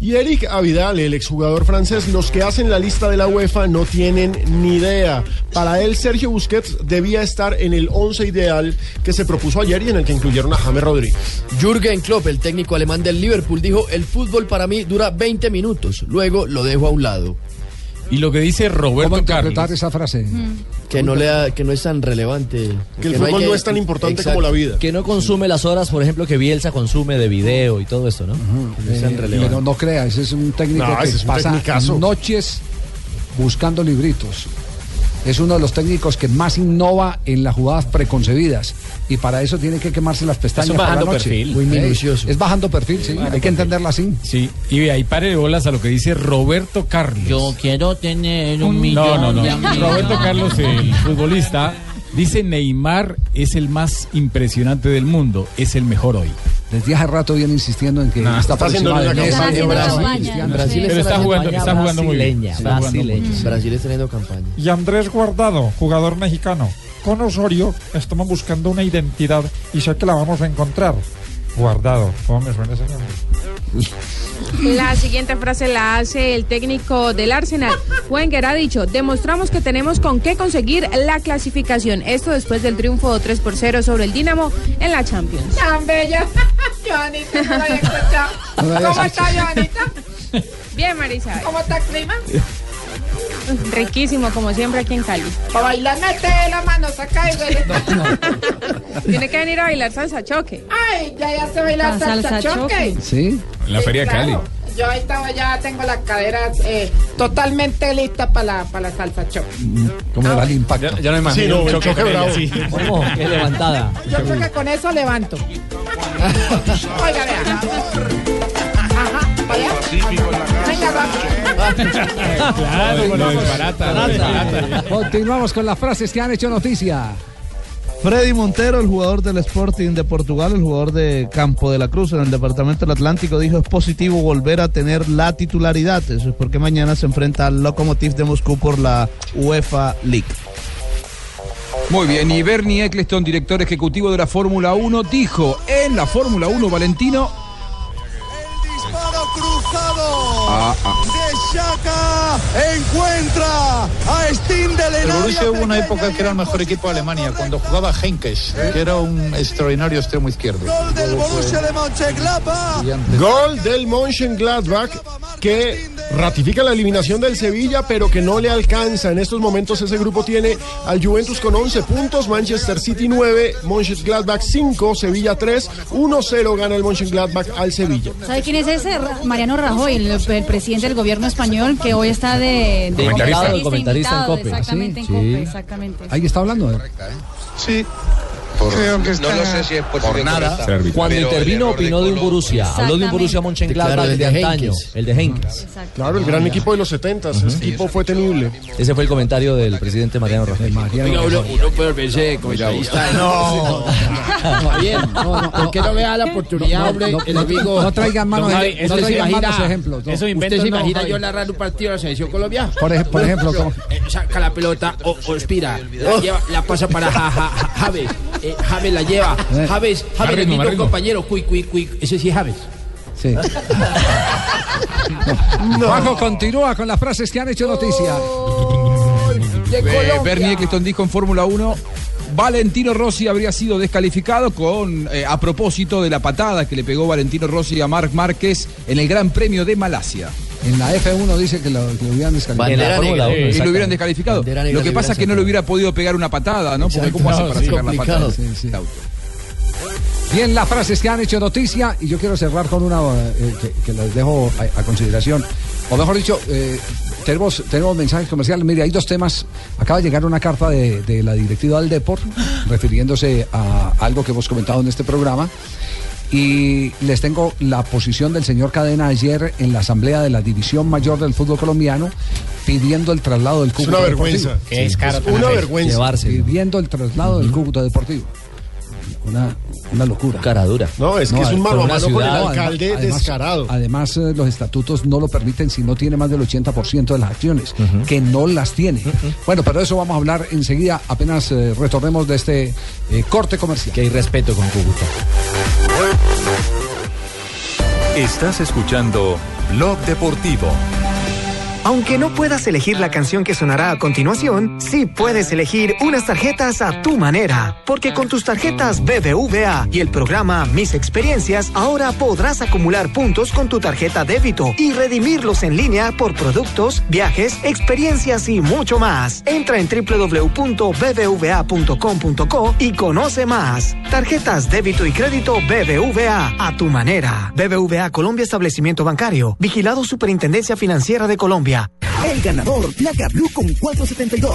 Y Eric Avidal, el exjugador francés, los que hacen la lista de la UEFA no tienen ni idea. Para él, Sergio Busquets debía estar en el 11 ideal que se propuso ayer y en el que incluyeron a James Rodríguez. Jürgen Klopp, el técnico alemán del Liverpool, dijo, el fútbol para mí dura 20 minutos, luego lo dejo a un lado. Y lo que dice Roberto ¿Cómo interpretar Carlos. esa frase? Que no, le da- que no es tan relevante. Que el fútbol no es tan importante como la vida. Que no consume las horas, por ejemplo, que Bielsa consume de video y todo esto, ¿no? Que no es tan Eh, relevante. pero no crea, ese es un técnico No, que es pasa noches buscando libritos. Es uno de los técnicos que más innova en las jugadas preconcebidas y para eso tiene que quemarse las pestañas la bajando noche. perfil. Muy minucioso. Es bajando perfil, sí. Bajando Hay que entenderlo así. Sí, y ahí pare de bolas a lo que dice Roberto Carlos. Yo quiero tener un No, millón no, no. de amigos. Roberto Carlos, el futbolista, dice Neymar es el más impresionante del mundo, es el mejor hoy. Desde hace rato viene insistiendo en que No, está está haciendo una campaña. Están Brasil, campaña. Brasil Pero está jugando- está jugando muy bien. Brasileña, Está jugando muy bien. brasileña. Brasil está teniendo campaña. Y Andrés Guardado, jugador mexicano. Con Osorio estamos buscando una identidad y sé que la vamos a encontrar. Guardado, ¿cómo me suena ese nombre? La siguiente frase la hace el técnico del Arsenal. Wenger ha dicho, demostramos que tenemos con qué conseguir la clasificación. Esto después del triunfo 3 por 0 sobre el Dinamo en la Champions. Tan bella. *laughs* Joanita, no la había escuchado. No la había ¿Cómo está, Joanita? Bien, Marisa. ¿Cómo está el clima? Riquísimo, como siempre aquí en Cali. Para bailar, mete la mano, saca y huele. Tiene que venir a bailar salsa choque. Ay, ya, ya se baila Ah, salsa, salsa choque. Sí. En la Feria de Cali. Claro. Yo ahí estaba, ya tengo las caderas eh, totalmente listas para la, para la salsa choque. ¿Cómo era el impacto? Ya, no Sí, no, choque bravo. ¿Cómo? *laughs* Qué levantada. Yo creo que con eso levanto. *laughs* Oiga, vea. Ajá, allá. Venga, va. Claro. Continuamos con las frases que han hecho noticia. Freddy Montero, el jugador del Sporting de Portugal, el jugador de Campo de la Cruz en el Departamento del Atlántico, dijo es positivo volver a tener la titularidad. Eso es porque mañana se enfrenta al Lokomotiv de Moscú por la UEFA League. Muy bien, y Bernie Eccleston, director ejecutivo de la Fórmula 1, dijo en la Fórmula 1, Valentino. Disparo cruzado. Ah, ah. De Shaka encuentra a Stindl El en Borussia hubo una época que era el mejor equipo de Alemania, cuando jugaba Henkes, que era un extraordinario extremo izquierdo. Gol del Borussia de Mönchengladbach. Gol del Mönchengladbach que ratifica la eliminación del Sevilla, pero que no le alcanza. En estos momentos ese grupo tiene al Juventus con 11 puntos, Manchester City 9, Mönchengladbach 5, Sevilla 3, 1-0 gana el Mönchengladbach al Sevilla. ¿Sabe quién es ese? Mariano Rajoy, el, el presidente del gobierno español que hoy está de, De el comentarista en COPE. Exactamente, en Sí. COPE, exactamente. Ahí está hablando. ¿eh? Sí. Creo que está... No lo sé si es por nada. Cuando intervino opinó de un Borussia, habló de un. Borussia Mönchengladbach Claro, el de de antaño, el de Henkes. Claro, el gran equipo de los 70, ese equipo fue temible. Ese fue el comentario del presidente Mariano Rajoy. Uno, uno puede verse comentarista. No. Está bien. ¿Por qué no le da la oportunidad, hombre? no, el no, amigo. no traigan Javi, no ¿usted se traigan imagina- malos ejemplos, no. ¿Usted se no, imagina yo narrando un partido de la selección Colombia? Por ej- por ejemplo, ¿cómo? Eh, saca la pelota o, o expira. La, lleva, la pasa para ja, ja, ja- Javes. *laughs* Eh, Javes la lleva. *laughs* Eh. Javes, Más Javes le un ritmo. compañero. Cuy, cuy, cuy. Ese sí es Javes. Sí. *laughs* Juanjo continúa con las frases que han hecho noticia. Eh, Bernie Eccleston dijo en Fórmula 1. Valentino Rossi habría sido descalificado con eh, a propósito de la patada que le pegó Valentino Rossi a Marc Márquez en el Gran Premio de Malasia. En la F1 dice que lo, que lo hubieran descalificado. En la Fórmula 1, Y lo hubieran descalificado. Negra Lo que pasa es que no le hubiera podido pegar una patada, ¿no? Porque. ¿cómo hace para sí, pegar la patada? Sí, sí. Bien, las frases que han hecho noticia y yo quiero cerrar con una eh, que, que les dejo a, a consideración. O mejor dicho, eh, tenemos, tenemos mensajes comerciales. Mire, hay dos temas. Acaba de llegar una carta de, de la directiva del Deport refiriéndose a algo que hemos comentado en este programa. Y les tengo la posición del señor Cadena ayer en la asamblea de la División Mayor del Fútbol Colombiano pidiendo el traslado del Es Cúcuta una Deportivo. vergüenza. Sí, Es es una vergüenza. Llevárselo. pidiendo el traslado del Cúcuta Deportivo. Una, una locura. Cara dura. No, es que No, es un pero mano a una mano con el alcalde además- descarado. Además, eh, los estatutos no lo permiten si no tiene más del 80% de las acciones, que no las tiene. Bueno, pero eso vamos a hablar enseguida, apenas eh, retornemos de este eh, corte comercial. Que hay respeto con Cúcuta. Estás escuchando Blog Deportivo. Aunque no puedas elegir la canción que sonará a continuación, sí puedes elegir unas tarjetas a tu manera. Porque con tus tarjetas BBVA y el programa Mis Experiencias, ahora podrás acumular puntos con tu tarjeta débito y redimirlos en línea por productos, viajes, experiencias y mucho más. Entra en www.bbva.com.co y conoce más. Tarjetas débito y crédito BBVA a tu manera. BBVA Colombia Establecimiento Bancario. Vigilado Superintendencia Financiera de Colombia. El ganador, placa blue con 472.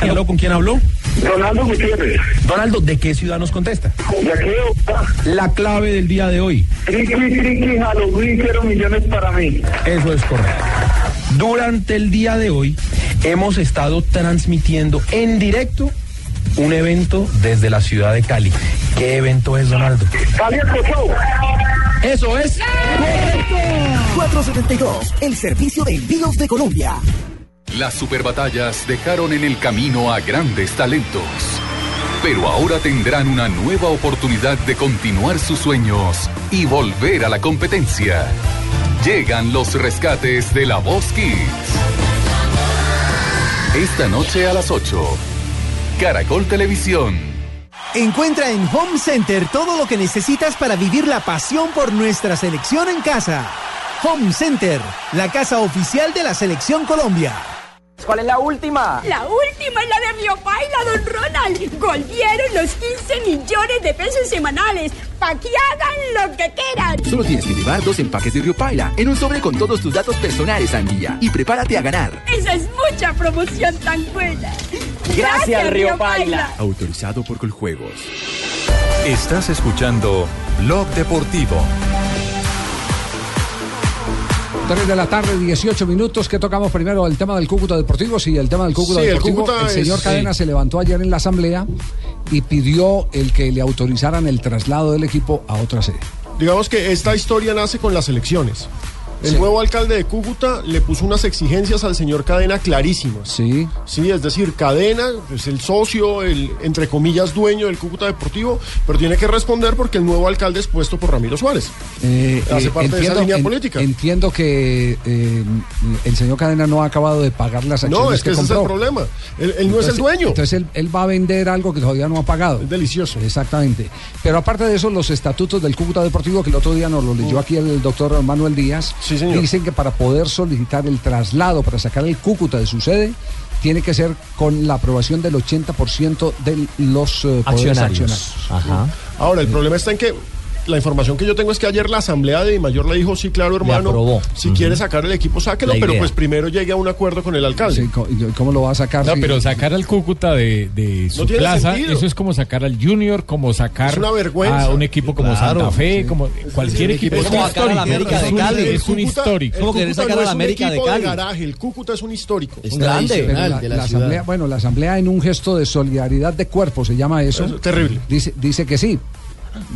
¿Habló con quién habló? Ronaldo Gutiérrez. Donaldo, ¿de qué ciudad nos contesta? De aquí de Bogotá. La clave del día de hoy. Triqui, triqui, Halloween, cero millones para mí. Eso es correcto. Durante el día de hoy hemos estado transmitiendo en directo un evento desde la ciudad de Cali. ¿Qué evento es, Donaldo? Cali Show. Eso es. 472, el servicio de envíos de Colombia. Las superbatallas dejaron en el camino a grandes talentos. Pero ahora tendrán una nueva oportunidad de continuar sus sueños y volver a la competencia. Llegan los rescates de la Voz Kids. Esta noche a las 8. Caracol Televisión. Encuentra en Home Center todo lo que necesitas para vivir la pasión por nuestra selección en casa. Home Center, la casa oficial de la Selección Colombia. ¿Cuál es la última? La última es la de Río Paila, don Ronald. Golpearon los 15 millones de pesos semanales. Pa' que hagan lo que quieran. Solo tienes que llevar dos empaques de Río Paila en un sobre con todos tus datos personales al día y prepárate a ganar. Esa es mucha promoción tan buena. Gracias, Río Paila. Autorizado por Coljuegos. Estás escuchando Blog Deportivo. 3 de la tarde, 18 minutos. que tocamos primero? El tema del Cúcuta Deportivo. Sí, el tema del Cúcuta Sí, el Deportivo. Cúcuta el señor es- Cadena sí. se levantó ayer en la asamblea y pidió el que le autorizaran el traslado del equipo a otra sede. Digamos que esta historia nace con las elecciones. El Sí. nuevo alcalde de Cúcuta le puso unas exigencias al señor Cadena clarísimas. Sí. Sí, es decir, Cadena es el socio, el entre comillas dueño del Cúcuta Deportivo, pero tiene que responder porque el nuevo alcalde es puesto por Ramiro Suárez. Eh, Hace eh, parte de esa línea política. Entiendo que eh, el señor Cadena no ha acabado de pagar las acciones No, es que, ese es el problema. Él, él no es el dueño. Entonces él, él va a vender algo que todavía no ha pagado. Es delicioso. Exactamente. Pero aparte de eso, los estatutos del Cúcuta Deportivo, que el otro día nos lo leyó aquí el doctor Manuel Díaz, señor. dicen que para poder solicitar el traslado, para sacar el Cúcuta de su sede, tiene que ser con la aprobación del 80% de los eh, poderes accionarios. Ahora, el problema está en que la información que yo tengo es que ayer la asamblea de Di Mayor le dijo, sí, claro, hermano, si quiere sacar el equipo, sáquelo, La pero pues primero llegue a un acuerdo con el alcalde. Sí, co- ¿y ¿Cómo lo va a sacar? No, si- pero sacar al Cúcuta de, de su No plaza, sentido. eso es como sacar al Junior, como sacar Es una vergüenza. a un equipo como Claro, Santa Fe, sí. como cualquier Sí, equipo. es Es como sacar a la. América Es de un- Cali. Es un Cúcuta- histórico. El Cúcuta no es un equipo de garaje, el Cúcuta es un histórico. Pero la, la asamblea, bueno, la asamblea en un gesto de solidaridad de cuerpo se llama eso. Es terrible. Dice, dice que sí.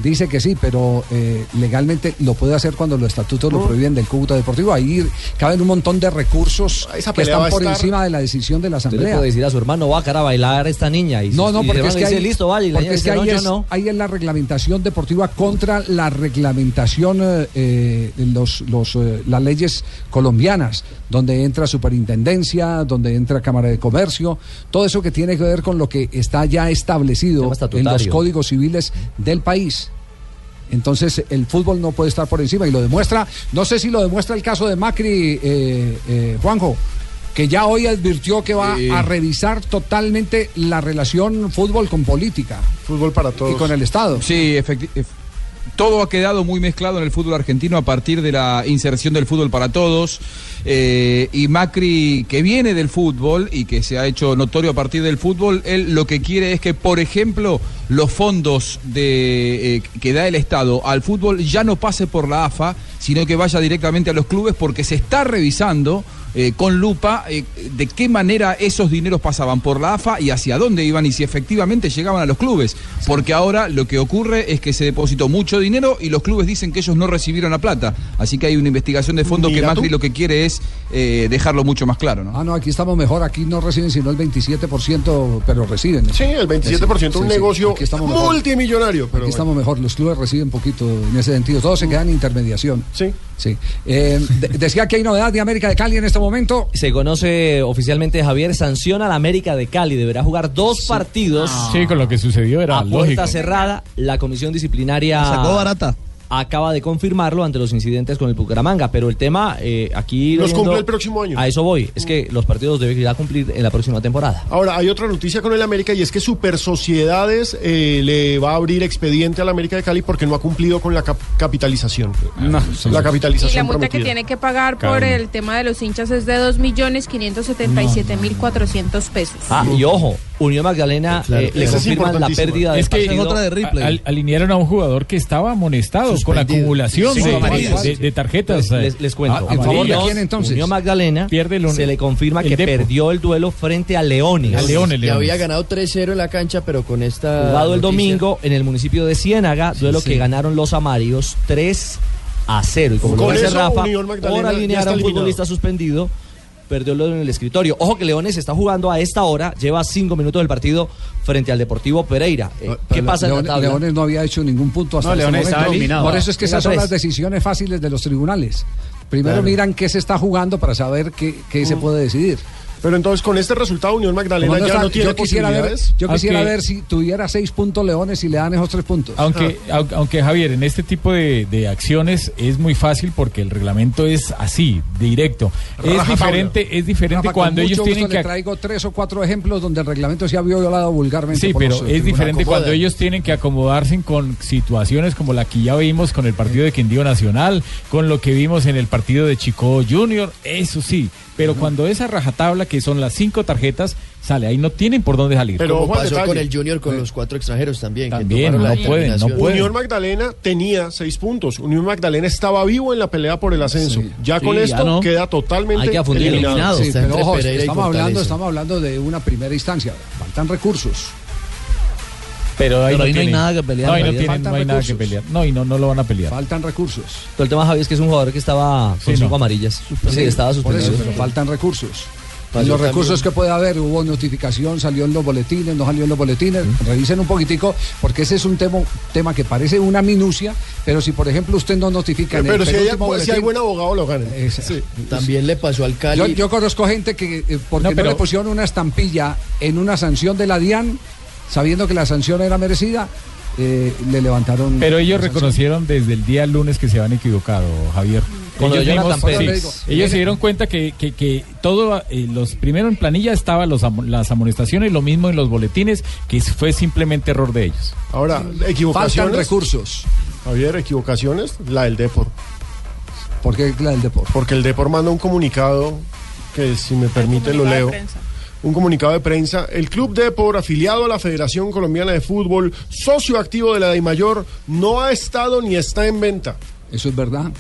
Dice que sí, pero eh, legalmente lo puede hacer cuando los estatutos lo prohíben del Cúcuta Deportivo. Ahí caben un montón de recursos Esa que están a por estar- encima de la decisión de la Usted le asamblea. puede decir a su hermano, va a cara a bailar esta niña. Y No, no, y porque es que dice, ahí, listo, vaya. Y la porque niña es que ahí, no, yo es, no. ahí es la reglamentación deportiva contra la reglamentación, eh, eh, los, los, eh, las leyes colombianas, donde entra superintendencia, donde entra Cámara de Comercio, todo eso que tiene que ver con lo que está ya establecido en los códigos civiles del país. Entonces el fútbol no puede estar por encima y lo demuestra, no sé si lo demuestra el caso de Macri, eh, eh, Juanjo, que ya hoy advirtió que va Eh. a revisar totalmente la relación fútbol con política. Fútbol para todos. Y con el Estado. Sí, efecti- ef- todo ha quedado muy mezclado en el fútbol argentino a partir de la inserción del fútbol para todos. eh, y Macri, que viene del fútbol y que se ha hecho notorio a partir del fútbol, él lo que quiere es que, por ejemplo, los fondos de, eh, que da el Estado al fútbol ya no pase por la AFA, sino que vaya directamente a los clubes porque se está revisando eh, con lupa eh, de qué manera esos dineros pasaban por la AFA y hacia dónde iban y si efectivamente llegaban a los clubes. Porque ahora lo que ocurre es que se depositó mucho dinero y los clubes dicen que ellos no recibieron la plata. Así que hay una investigación de fondo que Macri tú. lo que quiere es eh, dejarlo mucho más claro. ¿no? Ah, no, aquí estamos mejor, aquí no reciben sino el 27%, pero reciben. Sí, el 27% un negocio aquí estamos mejor. multimillonario. Pero Aquí estamos mejor, los clubes reciben poquito en ese sentido, todos se quedan en intermediación. Sí. Sí. Eh, de- decía que hay novedad de América de Cali en este momento. Se conoce oficialmente Javier sanciona a la América de Cali. Deberá jugar dos partidos. Sí, con lo que sucedió era a lógico. puerta cerrada. La comisión disciplinaria Sacó barata. Acaba de confirmarlo ante los incidentes con el Bucaramanga. Pero el tema eh, aquí Los cumple el próximo año. A eso voy. Es que los partidos deben ir a cumplir en la próxima temporada. Ahora, hay otra noticia con el América y es que Super Sociedades eh, le va a abrir expediente al América de Cali porque no ha cumplido con la cap- capitalización. la capitalización Y la multa que tiene que pagar por el tema de los hinchas es de 2.577.400 pesos. Ah, y ojo, Unión Magdalena Claro, eh, le confirman la pérdida de Es que partido. al- alinearon a un jugador que estaba amonestado con acumulación Sí, de, de- de tarjetas. Les, les- les cuento. Ah, amarillas. Unión Magdalena Pierde el se le confirma que Depo. perdió el duelo frente a Leones. A Leones, Le había ganado 3-0 en la cancha, pero con esta. Jugado el noticia- domingo en el municipio de Ciénaga, duelo sí. que ganaron los amarillos 3 a 0. Y como Con lo dice Rafa, por alinear a un eliminado. futbolista suspendido, perdió lo en el escritorio. Ojo que Leones está jugando a esta hora, lleva 5 minutos del partido frente al Deportivo Pereira. Eh, ¿Qué pasa en Leones, la tabla? Leones no había hecho ningún punto hasta No, Leones momento. estaba eliminado. Por eso es que esas son las decisiones fáciles de los tribunales. Primero Claro. miran qué se está jugando para saber qué, qué se puede decidir. Pero entonces con este resultado Unión Magdalena ya está- no tiene yo quisiera ver, yo quisiera Aunque- ver si tuviera seis puntos Leones y le dan esos tres puntos. Aunque, aunque, aunque, Javier, en este tipo de, de acciones es muy fácil porque el reglamento es así, directo. Es diferente, es diferente Rafa, cuando ellos tienen que le traigo tres o cuatro ejemplos donde el reglamento se ha violado vulgarmente. Sí, pero los, eh, es diferente cuando ellos tienen que acomodarse con situaciones como la que ya vimos con el partido de Quindío Nacional, con lo que vimos en el partido de Chico Junior, eso sí. Pero cuando esa rajatabla, que son las cinco tarjetas, sale, ahí no tienen por dónde salir. Como pasó con el Junior con los cuatro extranjeros también. que También, no pueden, no pueden. Unión Magdalena tenía seis puntos. Unión Magdalena estaba vivo en la pelea por el ascenso. Ya Sí, con ya esto no. queda totalmente eliminado. Sí, pero ojo, Pereira y estamos hablando, estamos hablando de una primera instancia. Faltan recursos. Pero ahí Pero no, ahí no hay nada que pelear, No, ahí no, Javier. tienen, no hay nada que pelear. No, y no, no lo van a pelear. Faltan recursos. Pero el tema, Javier, es que es un jugador que estaba con Sí, cinco no. amarillas. Sí, estaba Por suspendido. eso, pero faltan recursos. Los recursos que puede haber, hubo notificación, salió en los boletines, no salió en los boletines, revisen un poquitico, porque ese es un tema, tema que parece una minucia, pero si por ejemplo usted no notifica en Pero el si hay, penúltimo si hay buen abogado, lo ganan. Sí. También le pasó al Cali. Yo, yo conozco gente que eh, porque No, no, pero- le pusieron una estampilla en una sanción de la DIAN, sabiendo que la sanción era merecida, eh, le levantaron. Pero ellos reconocieron desde el día lunes que se habían equivocado, Javier. Con ellos mismos- Pérez. sí, ellos se dieron cuenta que, que, que todo, eh, los primero en planilla estaban los, las amonestaciones, lo mismo en los boletines, que fue simplemente error de ellos. Ahora, equivocaciones. Faltan recursos. Javier, equivocaciones, la del Depor. ¿Por qué la del Depor? Porque el Depor manda un comunicado que, si me permite, lo leo. Un comunicado de prensa. El Club Depor, afiliado a la Federación Colombiana de Fútbol, socio activo de la DIMAYOR, no ha estado ni está en venta. Eso es verdad.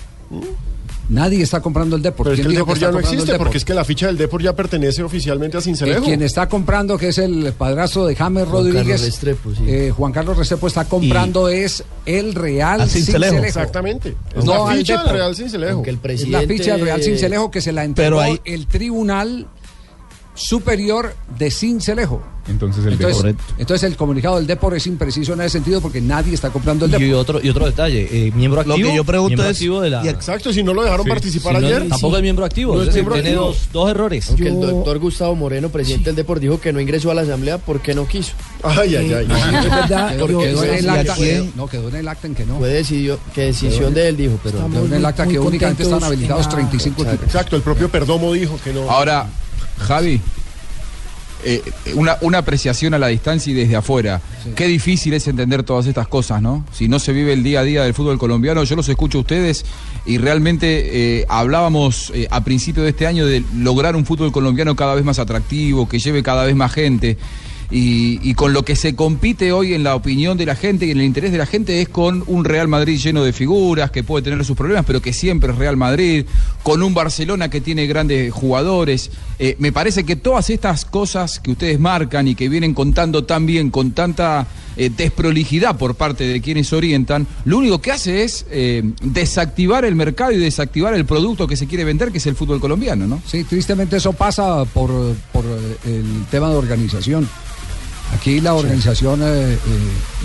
Nadie está comprando el Depor. Pero es que ¿Quién el Depor está ya no existe, Depor? porque es que la ficha del Depor ya pertenece oficialmente a El Cincelejo. quien está comprando, que es el padrastro de James Juan Carlos Rodríguez, Restrepo, sí. eh, Juan Carlos Restrepo está comprando es el Real Cincelejo. Cincelejo. Exactamente. Es No la al ficha del. Real Cincelejo. Es la ficha del Real Cincelejo que se la entregó ahí- el Tribunal Superior de Cincelejo. Entonces el Entonces, Depor- entonces el comunicado del Depor es impreciso en ese sentido porque nadie está comprando el Depor. Y otro, y otro detalle, eh, miembro Lo activo. que yo pregunto es- de la- y Exacto, si no lo dejaron Sí. participar Si no, ayer. tampoco es miembro activo. No es es decir, miembro tiene activo. dos, dos errores. Aunque el doctor Gustavo Moreno, presidente del Depor, dijo que no ingresó a la asamblea porque no quiso. Ay, ay, ay. *laughs* Es verdad, Quedó, en el ¿y a acta, no, quedó en el acta en que no. Fue decidió, que decisión de él dijo, pero Quedó en el acta que únicamente están contentos habilitados en la- 35 equipos. Exacto, el propio Perdomo dijo que no. Ahora, Javi, eh, una, una apreciación a la distancia y desde afuera. Qué difícil es entender todas estas cosas, ¿no? Si no se vive el día a día del fútbol colombiano, yo los escucho a ustedes y realmente eh, hablábamos eh, a principio de este año de lograr un fútbol colombiano cada vez más atractivo, que lleve cada vez más gente. Y, con lo que se compite hoy en la opinión de la gente y en el interés de la gente es con un Real Madrid lleno de figuras, que puede tener sus problemas, pero que siempre es Real Madrid, con un Barcelona que tiene grandes jugadores. Eh, me parece que todas estas cosas que ustedes marcan y que vienen contando tan bien, con tanta eh, desprolijidad por parte de quienes orientan, lo único que hace es eh, desactivar el mercado y desactivar el producto que se quiere vender, que es el fútbol colombiano, ¿no? Sí, tristemente eso pasa por, por el tema de organización. Aquí la organización, eh, eh,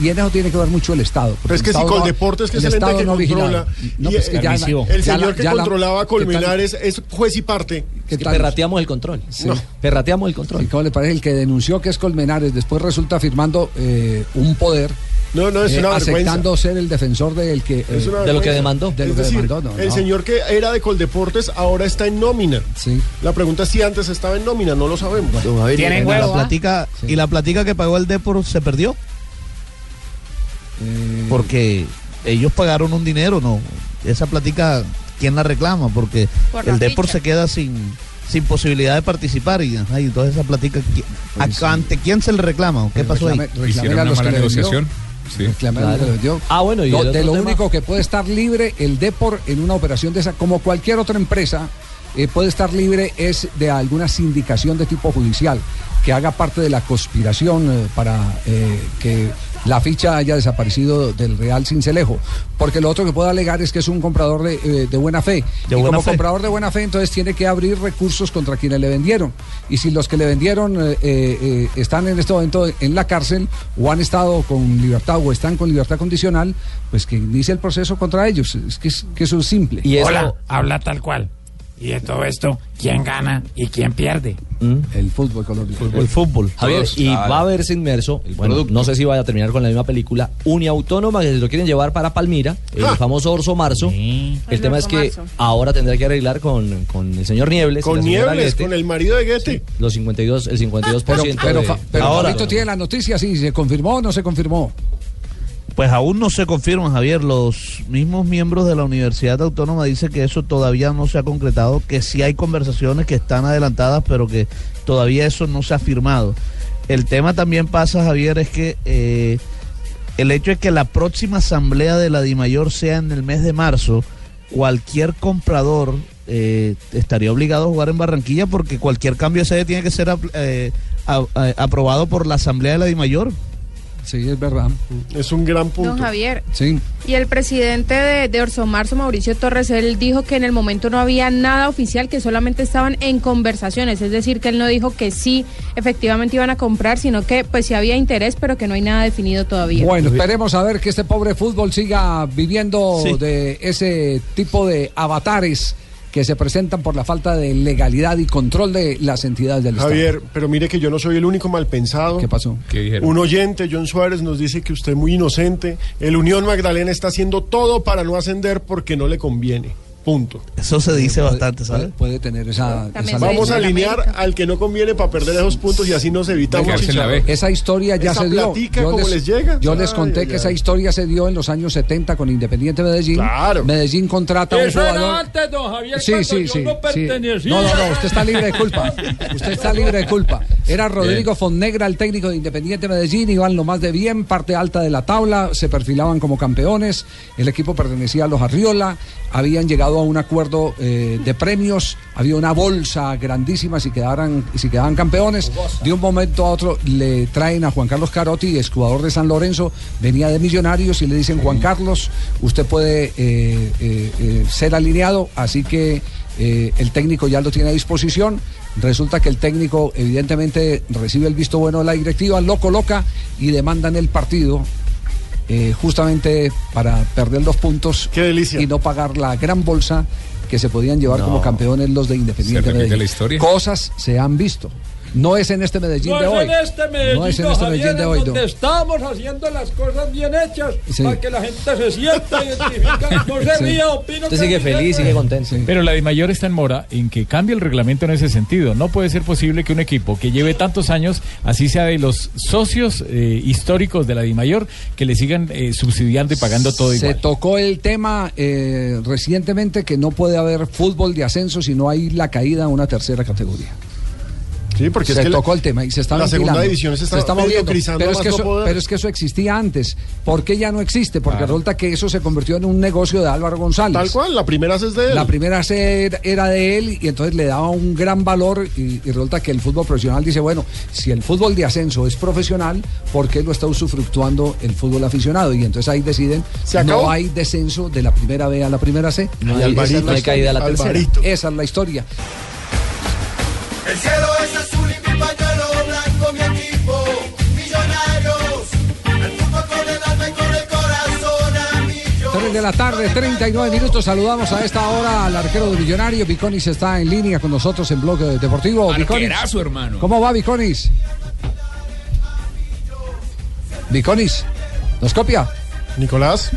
y en eso tiene que ver mucho el Estado. Pero es que el si Coldeportes, que es el ente Estado que no vigila. controla, No, y pues que ya el señor que controlaba. Colmenares es juez y parte. ¿Qué Es que perrateamos el control. Sí. Perrateamos el control. ¿Y ¿Cómo le parece? El que denunció que es Colmenares, después resulta firmando eh, un poder. No, no, es eh, una vergüenza. aceptando ser el defensor del que, eh, De lo que demandó. de lo Es que decir, demandó, no, el no. señor que era de Coldeportes ahora está en nómina. Sí. La pregunta es si antes estaba en nómina, no lo sabemos. Javier, Y eh, la platica, y la platica que pagó el Depor se perdió Eh, porque ellos pagaron un dinero, no. Esa platica, ¿quién la reclama? Porque Por el Depor se queda sin, sin posibilidad de participar y y entonces esa platica, ¿qui- Pues, a- ¿ante quién se le reclama? ¿Qué pasó ahí? reclame- reclame Hicieron una mala vendió. Sí. Reclamar Claro. Ah, bueno, y No, el de lo tema- único que puede estar libre el Depor en una operación de esa, como cualquier otra empresa, eh, puede estar libre es de alguna sindicación de tipo judicial que haga parte de la conspiración eh, para eh, que la ficha haya desaparecido del Real Cincelejo. Porque lo otro que puede alegar es que es un comprador de, eh, de buena fe. De y buena como fe. comprador de buena fe, entonces tiene que abrir recursos contra quienes le vendieron. Y si los que le vendieron eh, eh, eh, están en este momento en la cárcel o han estado con libertad o están con libertad condicional, pues que inicie el proceso contra ellos. Es que, es, que eso es simple. Y eso, Hola, habla tal cual. Y de todo esto, ¿quién gana y quién pierde? ¿Mm? El fútbol colombiano. El fútbol. Javier, Todos, y claro. va a verse inmerso, bueno, producto. no sé si vaya a terminar con la misma película, Uniautónoma, que se lo quieren llevar para Palmira, el famoso Orso Marzo. Sí. El tema es que Marzo. ahora tendrá que arreglar con, con el señor Niebles. Con Niebles, Guete, con el marido de Guete. Los 52, el 52% Pero, pero, de- Fa- pero Ahora- Fabito tiene la noticia, sí, ¿se confirmó o no se confirmó? Pues aún no se confirma, Javier. Los mismos miembros de la Universidad Autónoma dicen que eso todavía no se ha concretado, que sí hay conversaciones que están adelantadas, pero que todavía eso no se ha firmado. El tema también pasa, Javier, es que eh, el hecho es que la próxima asamblea de la DIMAYOR sea en el mes de marzo, cualquier comprador eh, estaría obligado a jugar en Barranquilla porque cualquier cambio de sede tiene que ser eh, aprobado por la asamblea de la DIMAYOR. Sí, es verdad. Es un gran punto. Don Javier. Sí. Y el presidente de, de Orso Marzo, Mauricio Torres, él dijo que en el momento no había nada oficial, que solamente estaban en conversaciones. Es decir, que él no dijo que sí, efectivamente iban a comprar, sino que pues sí había interés, pero que no hay nada definido todavía. Bueno, esperemos a ver que este pobre fútbol siga viviendo Sí. de ese tipo de avatares que se presentan por la falta de legalidad y control de las entidades del Estado. Javier, pero mire que yo no soy el único mal pensado. ¿Qué pasó? Un oyente, John Suárez, nos dice que usted es muy inocente. El Unión Magdalena está haciendo todo para no ascender porque no le conviene. Punto. Eso se dice bastante, ¿sabes? Puede tener esa. Esa Vamos a alinear al que no conviene para perder esos puntos y así nos evitamos. Esa historia ya Esa se dio. platica, ¿cómo les llega? Yo les conté ay, que ay. esa historia se dio en los años 70 con Independiente Medellín. Claro. Medellín contrata a un jugador. era antes, don Javier, Sí, sí, yo sí, no sí. No, no, no, usted está libre de culpa. Usted está libre de culpa. Era Rodrigo Fonnegra, el técnico de Independiente Medellín, iban lo más de bien, parte alta de la tabla, se perfilaban como campeones, el equipo pertenecía a los Arriola, habían llegado a un acuerdo eh, de premios, había una bolsa grandísima si quedaran, si quedaban campeones. De un momento a otro le traen a Juan Carlos Carotti, exjugador de San Lorenzo, venía de Millonarios y le dicen, Juan Carlos, usted puede eh, eh, ser alineado, así que el técnico ya lo tiene a disposición. Resulta que el técnico evidentemente recibe el visto bueno de la directiva, lo coloca y demandan el partido eh, justamente para perder los puntos Qué delicia. y no pagar la gran bolsa que se podían llevar No. como campeones los de Independiente ¿Se repite la historia? Cosas se han visto. No es en este Medellín No de es hoy. en este Medellín, no es en este Javier, Medellín de en hoy. no. donde estamos haciendo las cosas bien hechas Sí. para que la gente se sienta identificada. No se *laughs* Sí. ría, opino Usted que sigue es feliz, sigue contento. Pero la Dimayor está en mora en que cambie el reglamento en ese sentido. No puede ser posible que un equipo que lleve tantos años, así sea de los socios eh, históricos de la Dimayor, que le sigan eh, subsidiando y pagando todo Se igual. tocó el tema eh, recientemente que no puede haber fútbol de ascenso si no hay la caída a una tercera categoría. Sí, porque se es que la- tocó el tema y se está la segunda división se está moviendo. Pero es, que eso, poder. pero es que eso existía antes. ¿Por qué ya no existe? Porque resulta que eso se convirtió en un negocio de Álvaro González. Tal cual, la primera es de él. La primera se- era de él y entonces le daba un gran valor y, y resulta que el fútbol profesional dice, bueno, si el fútbol de ascenso es profesional, ¿por qué lo está usufructuando el fútbol aficionado? Y entonces ahí deciden, ¿Se acabó? no hay descenso de la primera B a la primera C. No Esa hay- es la no hay caída a la tercera. Alvarito. Esa es la historia. El cielo es azul y mi pañuelo blanco, mi equipo, millonarios. El fútbol con el alma y con el corazón, amigos. 3 de la tarde, 39 minutos. Saludamos a esta hora al arquero de Millonario. Viconis está en línea con nosotros en Bloque Deportivo. Viconis, Arquerazo, hermano. ¿Cómo va Viconis? Viconis, ¿nos copia? Nicolás.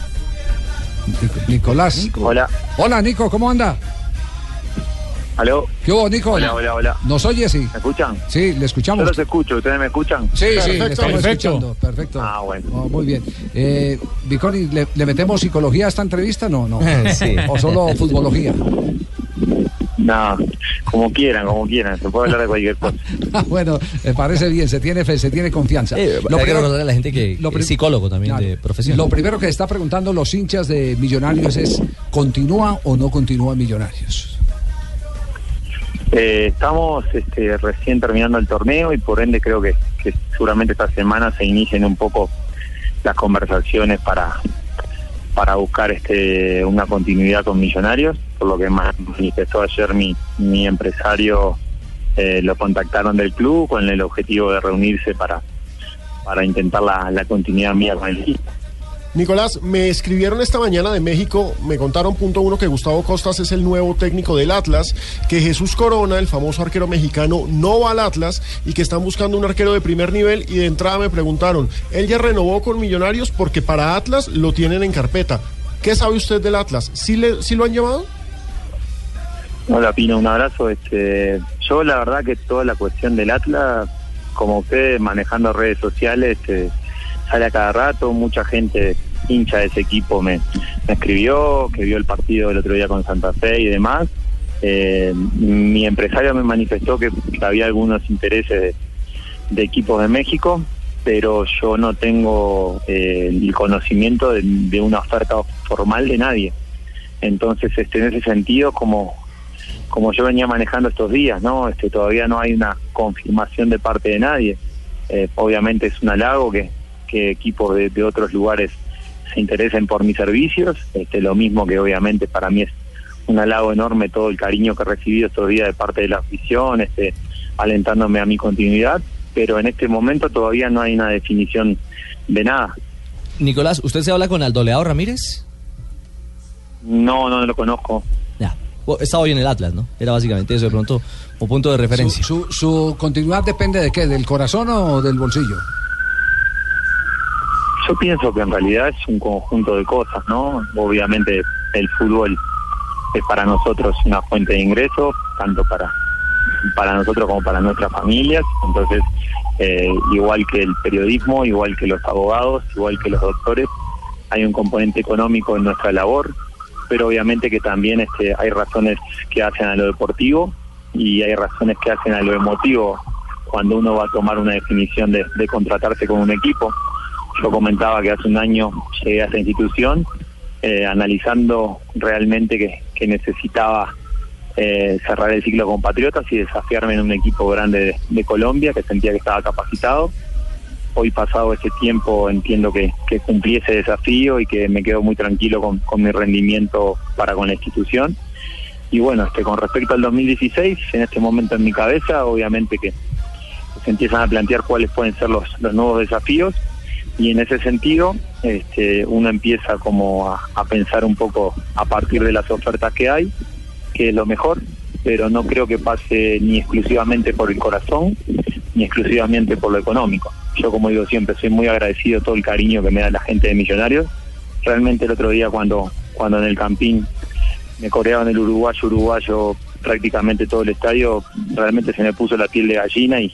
Nic- Nicolás. Hola. Hola, Nico, ¿cómo anda? ¿Aló? ¿Qué hubo, Nico? Hola, hola, hola. ¿Nos oye, sí? ¿Me escuchan? Sí, le escuchamos. Yo los escucho, ¿ustedes me escuchan? Sí, sí, le Perfecto. estamos Perfecto. escuchando. Perfecto. Ah, bueno. Oh, muy bien. Eh, ¿le, le metemos psicología a esta entrevista? No, no. *laughs* Sí. ¿O solo futbología? No, como quieran, como quieran. Se puede hablar de cualquier cosa. *laughs* Ah, bueno, me parece bien, se tiene fe, se tiene confianza. Eh, hay que recordar a la gente que, lo que es psicólogo también Claro. de profesión. Lo primero que está preguntando los hinchas de Millonarios es, ¿continúa o no continúa Millonarios? Eh, estamos este, recién terminando el torneo y por ende creo que, seguramente esta semana se inicien un poco las conversaciones para para buscar este una continuidad con Millonarios, por lo que ma- manifestó ayer mi, mi empresario, eh, lo contactaron del club con el objetivo de reunirse para, para intentar la, la continuidad mía con el equipo. Nicolás, me escribieron esta mañana de México, me contaron punto uno que Gustavo Costas es el nuevo técnico del Atlas, que Jesús Corona, el famoso arquero mexicano, no va al Atlas y que están buscando un arquero de primer nivel y de entrada me preguntaron, él ya renovó con Millonarios porque para Atlas lo tienen en carpeta. ¿Qué sabe usted del Atlas? ¿Sí, le, sí lo han llamado? Hola Pino, un abrazo. Este, yo la verdad que toda la cuestión del Atlas, como usted manejando redes sociales, este, sale a cada rato, mucha gente hincha de ese equipo me, escribió, que vio el partido el otro día con Santa Fe y demás. Eh, mi empresario me manifestó que, había algunos intereses de, equipos de México, pero yo no tengo eh, el conocimiento de, de una oferta formal de nadie. Entonces, este, en ese sentido, como como yo venía manejando estos días, ¿no? Este, todavía no hay una confirmación de parte de nadie. Eh, obviamente es un halago que, que equipos de, de otros lugares se interesen por mis servicios. Este, lo mismo que obviamente para mí es un halago enorme todo el cariño que he recibido estos días de parte de la afición, este, alentándome a mi continuidad, pero en este momento todavía no hay una definición de nada. Nicolás, ¿usted se habla con Aldoleado Ramírez? No, no lo conozco. Ya. Estaba hoy en el Atlas, ¿no? Era básicamente eso, de pronto, un punto de referencia. Su, su, su continuidad depende de qué, del corazón o del bolsillo. Yo pienso que en realidad es un conjunto de cosas, ¿no? Obviamente el fútbol es para nosotros una fuente de ingresos, tanto para para nosotros como para nuestras familias. Entonces, eh, igual que el periodismo, igual que los abogados, igual que los doctores, hay un componente económico en nuestra labor, pero obviamente que también este, hay razones que hacen a lo deportivo y hay razones que hacen a lo emotivo cuando uno va a tomar una definición de, de contratarse con un equipo. Yo comentaba que hace un año llegué a esta institución eh, analizando realmente que, necesitaba eh, cerrar el ciclo con Patriotas y desafiarme en un equipo grande de, Colombia que sentía que estaba capacitado. Hoy pasado ese tiempo entiendo que, que cumplí ese desafío y que me quedo muy tranquilo con, mi rendimiento para con la institución. Y bueno, este, con respecto al 2016, en este momento en mi cabeza, obviamente que se empiezan a plantear cuáles pueden ser los nuevos desafíos y en ese sentido este, uno empieza como a, a pensar un poco a partir de las ofertas que hay, que es lo mejor, pero no creo que pase ni exclusivamente por el corazón ni exclusivamente por lo económico. Yo como digo siempre, soy muy agradecido de todo el cariño que me da la gente de Millonarios. Realmente el otro día cuando, cuando en el Campín me coreaban el uruguayo uruguayo prácticamente todo el estadio, realmente se me puso la piel de gallina y,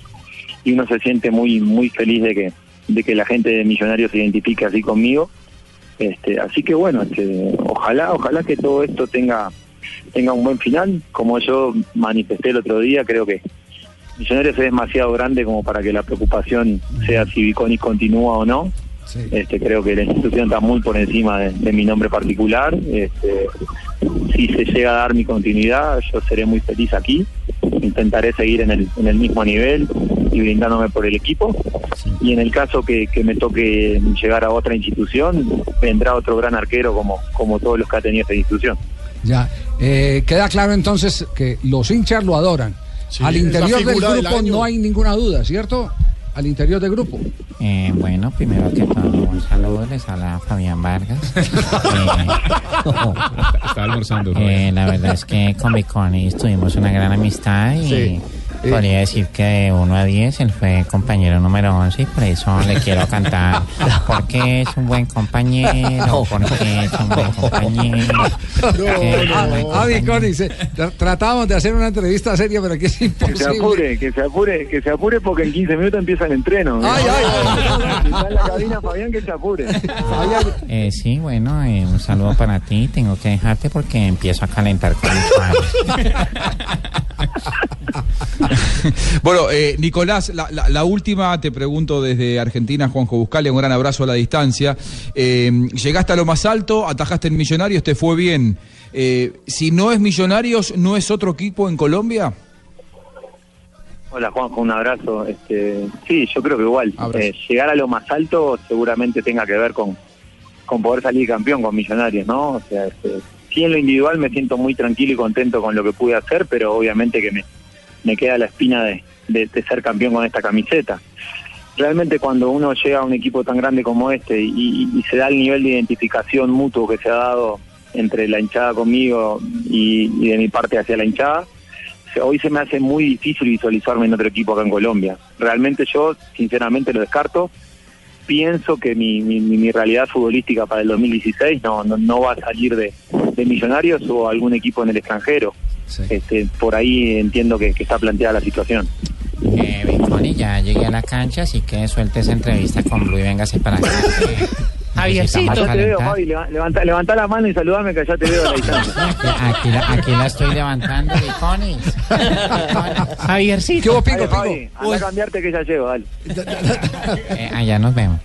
y uno se siente muy muy feliz de que de que la gente de Millonarios se identifique así conmigo. Este, así que bueno, este, ojalá, ojalá que todo esto tenga tenga un buen final. Como yo manifesté el otro día, creo que Millonarios es demasiado grande como para que la preocupación sea si Viconis continúa o no. Este, creo que la institución está muy por encima de, de mi nombre particular. Este, si se llega a dar mi continuidad, yo seré muy feliz aquí. Intentaré seguir en el, en el mismo nivel y brindándome por el equipo. Y en el caso que, que me toque llegar a otra institución, vendrá otro gran arquero como, como todos los que ha tenido esta institución. Ya, eh, queda claro entonces que los hinchas lo adoran. Sí, Al interior del grupo no hay ninguna duda, ¿cierto? Al interior del grupo. Eh, bueno, primero que todo, un saludo, les habla Fabián Vargas. *laughs* Está almorzando. Eh, la verdad es que con Biconi tuvimos una gran amistad y Sí. Podría decir que de 1 a 10 él fue compañero número 11 y por eso le quiero cantar. *laughs* Porque es un buen compañero, porque es un buen compañero. porque es un buen Ah, ah, se- de hacer una entrevista seria, pero aquí es Que se imposible. apure, que se apure, que se apure porque en 15 minutos empieza el entreno. Ay, ay, Está en la cabina Fabián que se apure. Eh, sí, bueno, eh, un saludo para ti. Tengo que dejarte porque empiezo a calentar con mis padres. *laughs* *laughs* Bueno, eh, Nicolás, la, la- la última te pregunto desde Argentina, Juanjo Buscale, un gran abrazo a la distancia. Eh, llegaste a lo más alto, atajaste en Millonarios, te fue bien. Eh, si no es Millonarios, ¿no es otro equipo en Colombia? Hola Juanjo, un abrazo. Este, sí, yo creo que igual. Eh, llegar a lo más alto seguramente tenga que ver con, con poder salir campeón con Millonarios, ¿no? O sea, este, sí en lo individual me siento muy tranquilo y contento con lo que pude hacer, pero obviamente que me, me queda la espina de, de- ser campeón con esta camiseta. Realmente cuando uno llega a un equipo tan grande como este y, se da el nivel de identificación mutuo que se ha dado entre la hinchada conmigo y, de mi parte hacia la hinchada, hoy se me hace muy difícil visualizarme en otro equipo acá en Colombia. Realmente yo, sinceramente, lo descarto. Pienso que mi, mi- mi realidad futbolística para el 2016 no, no, no va a salir de, de Millonarios o algún equipo en el extranjero. Este, por ahí entiendo que, que está planteada la situación. Eh, ya llegué a la cancha, así que suelte esa entrevista con Blue y véngase para acá. *laughs* Ya Javiercito. te veo, Fabi, leva- levanta, levanta la mano y saludame que ya te veo a la *laughs* distancia. Aquí la, aquí la estoy levantando. *laughs* Javiercito. ¿Qué hubo, Pingo, Pingo? Anda a cambiarte que ya llego, dale. Eh, allá nos vemos.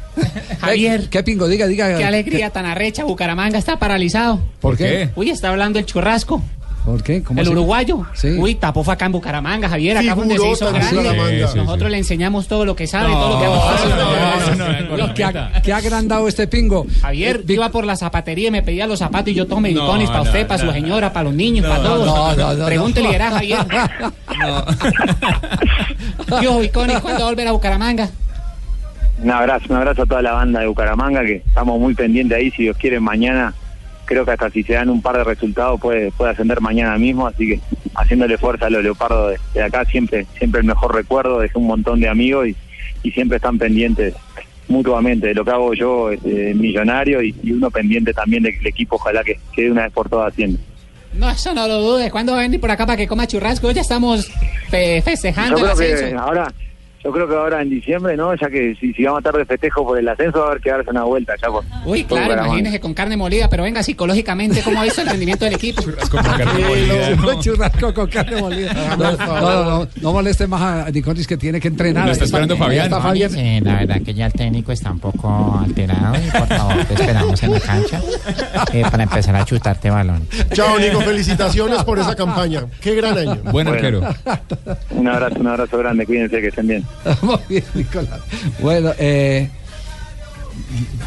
Javier. ¿Qué pingo? Diga, diga. Qué alegría tan arrecha, Bucaramanga está paralizado. ¿Por qué? Uy, está hablando el churrasco. ¿Por qué? ¿Cómo el así? uruguayo. Sí. Uy, tapó fue acá en Bucaramanga, Javier, acá fue donde se hizo grande. Bucaramanga. Sí, sí, Nosotros le enseñamos todo lo que sabe, todo lo que No, no, no, no, no, no, no. qué, ha- qué agrandado este pingo. Javier, Eh, iba por la zapatería y me pedía los zapatos y yo tomo No, medicones para no, usted, para no, su señora, para los niños, para No, todos. no, no, no, Pregúntele, *laughs* no. verá, Javier. Yo, Bicones, ¿cuándo va a volver a Bucaramanga? Un abrazo, un abrazo a toda la banda de Bucaramanga, que estamos muy pendientes ahí, si Dios quiere, mañana, creo que hasta si se dan un par de resultados puede, puede ascender mañana mismo, así que haciéndole fuerza a los leopardos de, de acá, siempre, siempre el mejor recuerdo, dejé un montón de amigos y, y siempre están pendientes mutuamente de lo que hago yo, este, millonario, y, y uno pendiente también de que el equipo ojalá que quede una vez por todas haciendo. No, eso no lo dudes. ¿Cuándo va a venir por acá para que coma churrasco? Ya estamos fe- festejando Yo el creo que ahora, yo creo que ahora en diciembre, ¿no? Ya que si, si vamos a estar de festejo por el ascenso, va a haber que darse una vuelta ya por. Uy, por claro, imagínese con carne molida, pero venga, psicológicamente, ¿cómo ha visto el rendimiento del equipo? No, churrasco con carne molida. No, no, no, no, no moleste más a Niconis que tiene que entrenar. Lo está esperando Fabián. está Fabián. Sí, la verdad que ya el técnico está un poco alterado y por favor te esperamos en la cancha eh, para empezar a chutarte balón. Chao, Nico. Felicitaciones por esa campaña. Qué gran año. Bueno, Un abrazo, un abrazo grande, cuídense que estén bien. *laughs* Muy bien, Nicolás. Bueno, eh,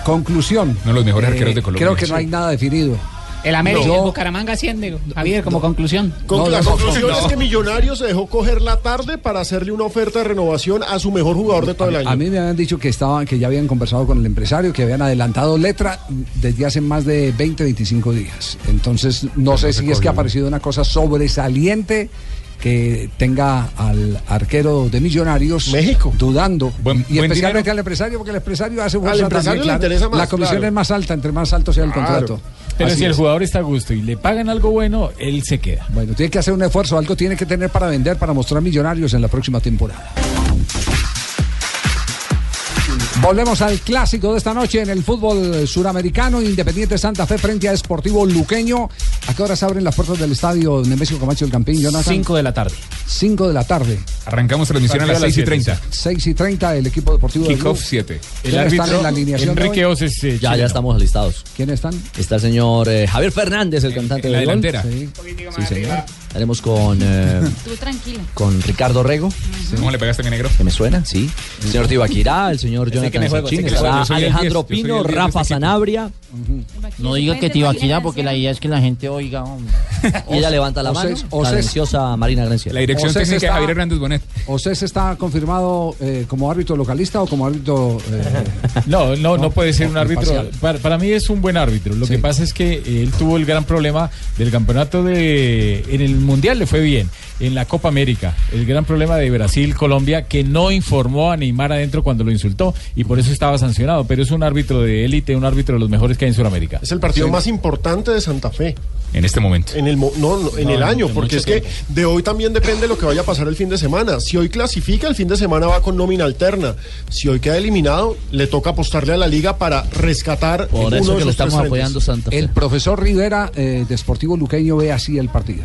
conclusión. Uno de los mejores Eh, arqueros de Colombia. Creo que no hay nada definido. El América, No. el Bucaramanga asciende, Javier, como conclusión. Con- la conclusión es que Millonarios se dejó coger la tarde para hacerle una oferta de renovación a su mejor jugador de todo el año. A mí me habían dicho que estaban, que ya habían conversado con el empresario, que habían adelantado letra desde hace más de 20, 25 días. Entonces, no sé si es que ha aparecido una cosa sobresaliente que tenga al arquero de Millonarios México dudando y buen especialmente al empresario porque el empresario hace Al fuerza empresario también, le claro. interesa más, la comisión claro. es más alta entre más alto sea el Claro. contrato Pero Así si el jugador está a gusto y le pagan algo bueno, él se queda. Bueno, tiene que hacer un esfuerzo, algo tiene que tener para vender, para mostrar millonarios en la próxima temporada. Volvemos al clásico de esta noche en el fútbol suramericano. Independiente Santa Fe frente a Esportivo Luqueño. ¿A qué horas abren las puertas del estadio Nemesio Camacho del Campín, Jonathan? 5 de la tarde. 5 de la tarde. Arrancamos transmisión a las 6 y 30. 6 y 30, el equipo deportivo de Kickoff Blue. 7. ¿Quiénes están en la alineación? de? Enrique Oses. eh, Ya, ya estamos alistados. ¿Quiénes están? Está el señor eh, Javier Fernández, el cantante en la del gol. delantera. Sí. Sí, señor. Estaremos con, eh, Tú tranquila. con Ricardo Rego. ¿Cómo le pegaste, mi negro? Que me suena, sí. El señor Tibaquirá, el señor Jonathan Sachin, el Alejandro 10, yo soy Pino, el 10 de Rafa este. Sanabria. No diga que Tibaquira porque la idea es que la gente oiga. hombre. *laughs* Y ella levanta la mano. Océs- La Océs- deliciosa Marina Grancia. La dirección Océs técnica de está- Javier Hernández Bonet. ¿Océs está confirmado eh, como árbitro localista o como árbitro eh, *laughs* No, no, no puede ser un árbitro. Para, para mí es un buen árbitro. Lo que pasa es que él tuvo el gran problema del campeonato de. En el mundial le fue bien. En la Copa América, el gran problema de Brasil-Colombia, que no informó a Neymar adentro cuando lo insultó y por eso estaba sancionado. Pero es un árbitro de élite, un árbitro de los mejores que hay en Sudamérica. Es el partido más importante de Santa Fe. En este momento. En el, mo- no, no, en No, el año, en porque es que de hoy también depende lo que vaya a pasar el fin de semana. Si hoy clasifica, el fin de semana va con nómina alterna. Si hoy queda eliminado, le toca apostarle a la liga para rescatar Por uno eso de que le estamos apoyando Santa Fe. El profesor Rivera eh, de Sportivo Luqueño ve así el partido.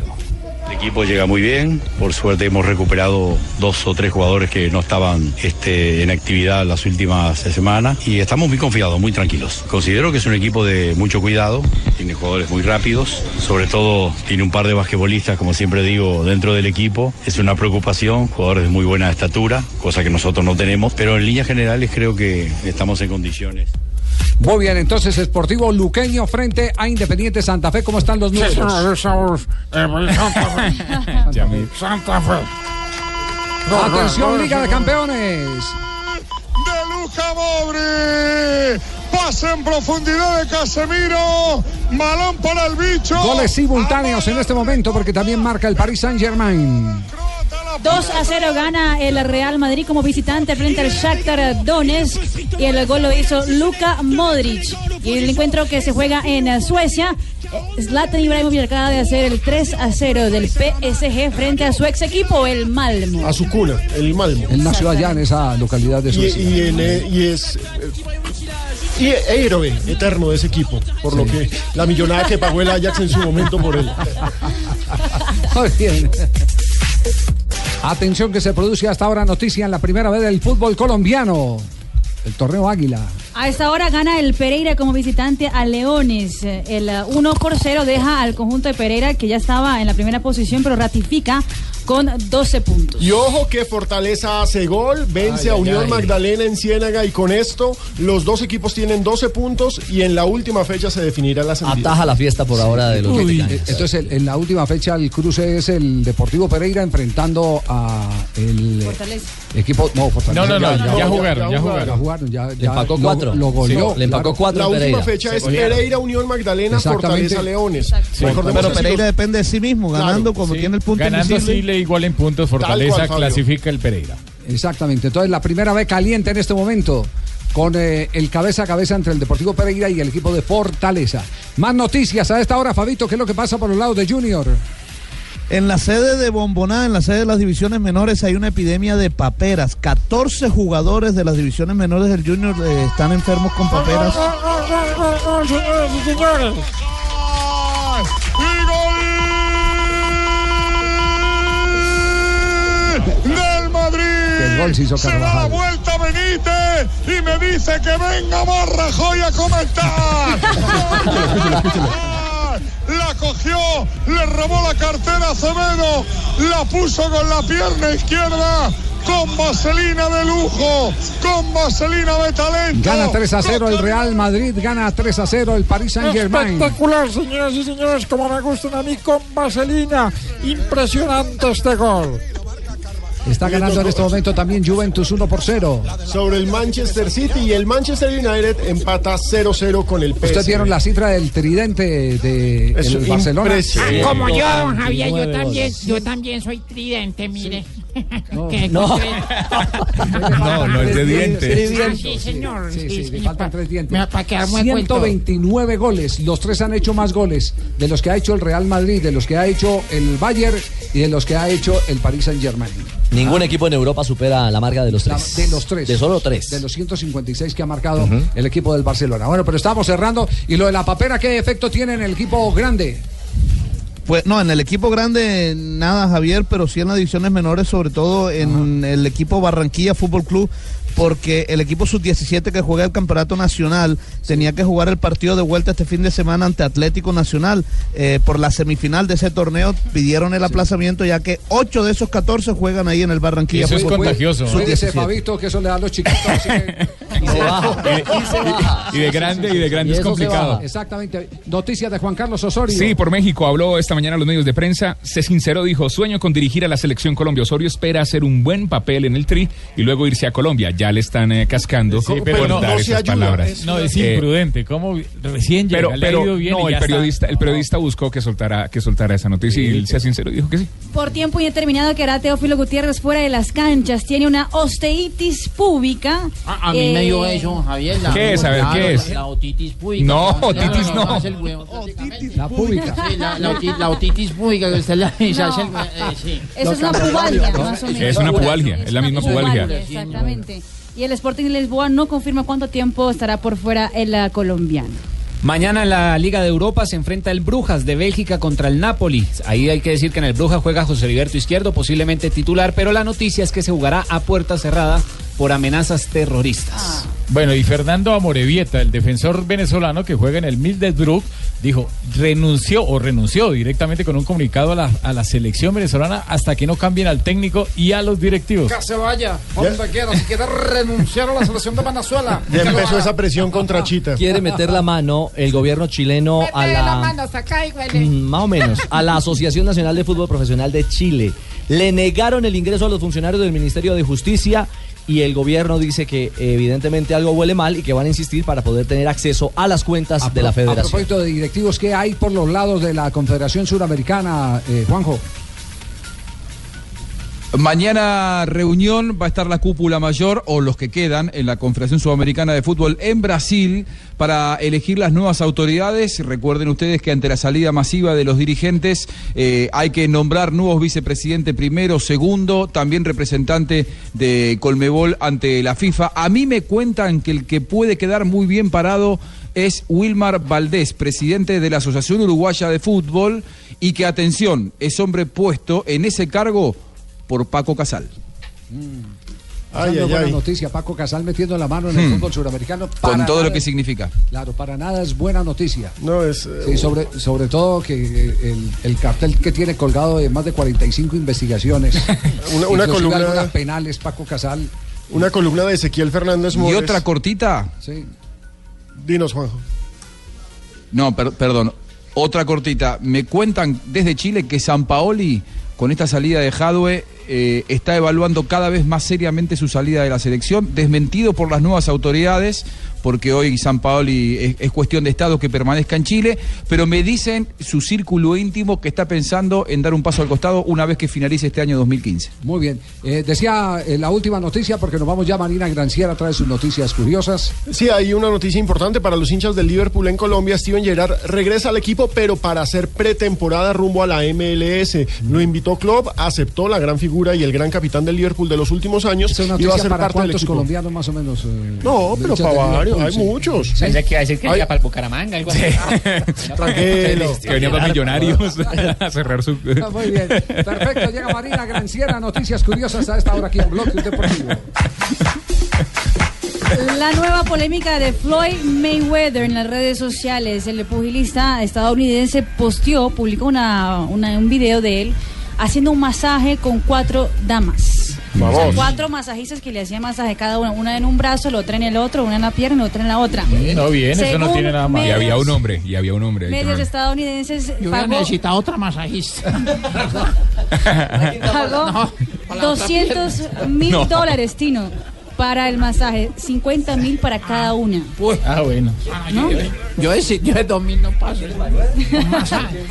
El equipo llega muy bien, por suerte hemos recuperado dos o tres jugadores que no estaban este, en actividad las últimas semanas y estamos muy confiados, muy tranquilos. Considero que es un equipo de mucho cuidado, tiene jugadores muy rápidos, sobre todo tiene un par de basquetbolistas, como siempre digo, dentro del equipo. Es una preocupación, jugadores de muy buena estatura, cosa que nosotros no tenemos, pero en líneas generales creo que estamos en condiciones. Muy bien, entonces Sportivo Luqueño frente a Independiente Santa Fe. ¿Cómo están los números? *laughs* Santa Fe. Atención, Liga de Campeones. de Luca Modri. Pase en profundidad de Casemiro. Balón para el bicho. Goles simultáneos en este momento porque también marca el Paris Saint Germain. 2 a 0 gana el Real Madrid como visitante frente al Shakhtar Donetsk y el gol lo hizo Luka Modric. Y el encuentro que se juega en Suecia, eh, Zlatan Ibrahimovic acaba de hacer el 3 a 0 del PSG frente a su ex equipo, el Malmo. A su cuna, el Malmo. Él nació allá en esa localidad de Y, Suecia. y en, eh, y es eh, y héroe eterno de ese equipo, por lo que la millonada que pagó el Ajax en su momento por él. *laughs* Muy bien. Atención que se produce hasta ahora noticia en la primera vez del fútbol colombiano. El torneo Águila. A esta hora gana el Pereira como visitante a Leones. Eh, El eh, 1 por 0 deja al conjunto de Pereira que ya estaba en la primera posición, pero ratifica con 12 puntos. Y ojo que Fortaleza hace gol, vence Ay, a Unión ay. Magdalena en Ciénaga y con esto los dos equipos tienen 12 puntos y en la última fecha se definirá la semifinal. Ataja la fiesta por ahora de los Uy, entonces el- en la última fecha el cruce es el Deportivo Pereira enfrentando a el eh, equipo no Fortaleza No, no, no, ya jugaron, ya jugaron. ya jugaron ya, lo- cuatro. lo goleó Sí, le empacó claro. cuatro La última Pereira. fecha Se es. Pereira, Unión Magdalena. Fortaleza, Leones. Sí. Pero Pereira depende de sí mismo, ganando como Sí. tiene el punto Ganando invisible. así le igual en puntos, Fortaleza cual, clasifica el Pereira. Exactamente. Entonces, la primera vez caliente en este momento con eh, el cabeza a cabeza entre el Deportivo Pereira y el equipo de Fortaleza. Más noticias a esta hora, Fabito. ¿Qué es lo que pasa por los lados de Junior? En la sede de Bomboná, en la sede de las divisiones menores, hay una epidemia de paperas. 14 jugadores de las divisiones menores del Junior eh, están enfermos con paperas. Señoras y señores. del Madrid. El gol se hizo Se da la vuelta Benítez y me dice que venga más Rajoy a comentar. *laughs* Cogió, le robó la cartera a Acevedo, la puso con la pierna izquierda, con vaselina de lujo, con vaselina de talento. Gana 3 a 0 el Real Madrid, gana 3 a 0 el Paris Saint Germain. Espectacular, señoras y señores, como me gustan a mí con vaselina. Impresionante este gol. Está ganando en este momento también Juventus 1 por 0. sobre el Manchester City y el Manchester United empata 0-0 con el PSG. Ustedes vieron la cifra del tridente de el Barcelona. Ah, como yo, don Javier, yo 29 también, yo también soy tridente, mire. Que No. *laughs* No, no es de dientes. Ah, sí, señor. Sí, sí, le faltan pa- tres dientes. me- Para quedar muy cuento. 129 goles. Los tres han hecho más goles de los que ha hecho el Real Madrid, de los que ha hecho el Bayern y de los que ha hecho el Paris Saint Germain. Ningún equipo en Europa supera la marca de los La- tres. de los tres. De solo tres. De los 156 que ha marcado el equipo del Barcelona. Bueno, pero estamos cerrando. ¿Y lo de la papera qué efecto tiene en el equipo grande? Pues no, en el equipo grande nada, Javier, pero sí en las divisiones menores, sobre todo en el equipo Barranquilla Fútbol Club, porque el equipo sub-17 que juega el campeonato nacional tenía que jugar el partido de vuelta este fin de semana ante Atlético Nacional. Eh, por la semifinal de ese torneo pidieron el aplazamiento, ya que 8 de esos 14 juegan ahí en el Barranquilla Eso es Fútbol contagioso, Sub-17. Fabito, que eso le da a los chiquitos. *laughs* Y se baja. Y de grande y de grande Y es complicado. Exactamente. Noticias de Juan Carlos Osorio. Sí, por México habló esta mañana a los medios de prensa. Se sinceró, dijo, sueño con dirigir a la selección Colombia. Osorio espera hacer un buen papel en el tri y luego irse a Colombia. Ya le están eh, cascando Sí, por pero no- dar no esas ayuda, palabras. es- No, es Eh, imprudente. ¿Cómo recién llega? pero, le ha pero bien no, y el ya está. periodista, el periodista buscó que soltara, que soltara esa noticia y él se sinceró y dijo que sí. Por tiempo indeterminado quedará Teófilo Gutiérrez fuera de las canchas. Tiene una osteitis púbica. A, a mí Eh, me dio eso, Javier. la- ¿Qué es? A ver, ¿qué es? La otitis púbica. No, otitis no. La pública. Sí, la, la oti- la otitis pública que usted la se hace el hue- eh, sí. Eso es una pubalgia, más o menos. Es una pubalgia, es la misma pubalgia. Exactamente. Y el Sporting Lisboa no confirma cuánto tiempo estará por fuera el eh, colombiano. Mañana en la Liga de Europa se enfrenta el Brujas de Bélgica contra el Napoli. Ahí hay que decir que en el Brujas juega José Heriberto Izquierdo, posiblemente titular, pero la noticia es que se jugará a puerta cerrada por amenazas terroristas. Bueno, y Fernando Amorevieta, el defensor venezolano que juega en el Middlesbrough, dijo, renunció o renunció directamente con un comunicado a la, a la selección venezolana hasta que no cambien al técnico y a los directivos. Que se vaya, donde quiera, si quiere renunciar a la selección de Venezuela. Ya empezó esa presión contra Chita. Quiere meter la mano el gobierno chileno a la la... mano hasta acá y huele. Mm, Más o menos, a la Asociación Nacional de Fútbol Profesional de Chile. Le negaron el ingreso a los funcionarios del Ministerio de Justicia y el gobierno dice que evidentemente algo huele mal y que van a insistir para poder tener acceso a las cuentas de la A federación. propósito de directivos, ¿qué hay por los lados de la Confederación Suramericana, eh, Juanjo? Mañana reunión va a estar la cúpula mayor o los que quedan en la Confederación Sudamericana de Fútbol en Brasil para elegir las nuevas autoridades. Recuerden ustedes que ante la salida masiva de los dirigentes eh, hay que nombrar nuevos vicepresidentes primero, segundo, también representante de Colmebol ante la FIFA. A mí me cuentan que el que puede quedar muy bien parado es Wilmar Valdés, presidente de la Asociación Uruguaya de Fútbol y que, atención, es hombre puesto en ese cargo por Paco Casal. Esa Ay, ay, buena ay. noticia, Paco Casal metiendo la mano en el Hmm. fútbol suramericano. Con todo lo que significa. Claro, para nada es buena noticia. No, es. Sí, sobre, sobre todo que eh, el, el cartel que tiene colgado de más de 45 investigaciones. *laughs* Una- una columna- algunas penales, Paco Casal. Una columna de Ezequiel Fernández Y Mores. otra cortita. Sí. Dinos, Juanjo. No, per- perdón. Otra cortita. Me cuentan desde Chile que San Paoli, con esta salida de Jadwe, eh, está evaluando cada vez más seriamente su salida de la selección, desmentido por las nuevas autoridades, porque hoy San Paoli es, es cuestión de Estado que permanezca en Chile, pero me dicen su círculo íntimo que está pensando en dar un paso al costado una vez que finalice este año 2015. Muy bien. Eh, decía eh, la última noticia, porque nos vamos ya, Marina Granciera trae sus noticias curiosas. Sí, hay una noticia importante para los hinchas del Liverpool en Colombia. Steven Gerrard regresa al equipo, pero para hacer pretemporada rumbo a la MLS. Lo invitó Klopp, aceptó la gran figura y el gran capitán del Liverpool de los últimos años. ¿Es una y va a ser para parte del equipo. colombianos más o menos? eh, No, pero para varios, hay sí. muchos. Sí. Pensé que iba a decir que Ay. iba para el Bucaramanga, algo así. Tranquilo. Que venía para Millonarios *laughs* a cerrar su. Ah, Muy bien. Perfecto. Llega Marina Granciera. Noticias curiosas a esta hora aquí en Bloque Deportivo. La nueva polémica de Floyd Mayweather en las redes sociales. El pugilista estadounidense posteó, publicó una, una- un video de él haciendo un masaje con cuatro damas. Vamos. O sea, cuatro masajistas que le hacían masaje cada una, una en un brazo, la otra en el otro, una en la pierna y la otra en la otra. No, bien, eso no Según tiene nada más. Y había un hombre, y había un hombre. ahí Medios estadounidenses Yo pagó, necesitado otra masajista. *laughs* pagó otra 200 mil No. dólares, Tino, para el masaje, 50 mil para cada una. Ah, bueno. ¿No? Yo de, yo de 2000 no paso. Masaje.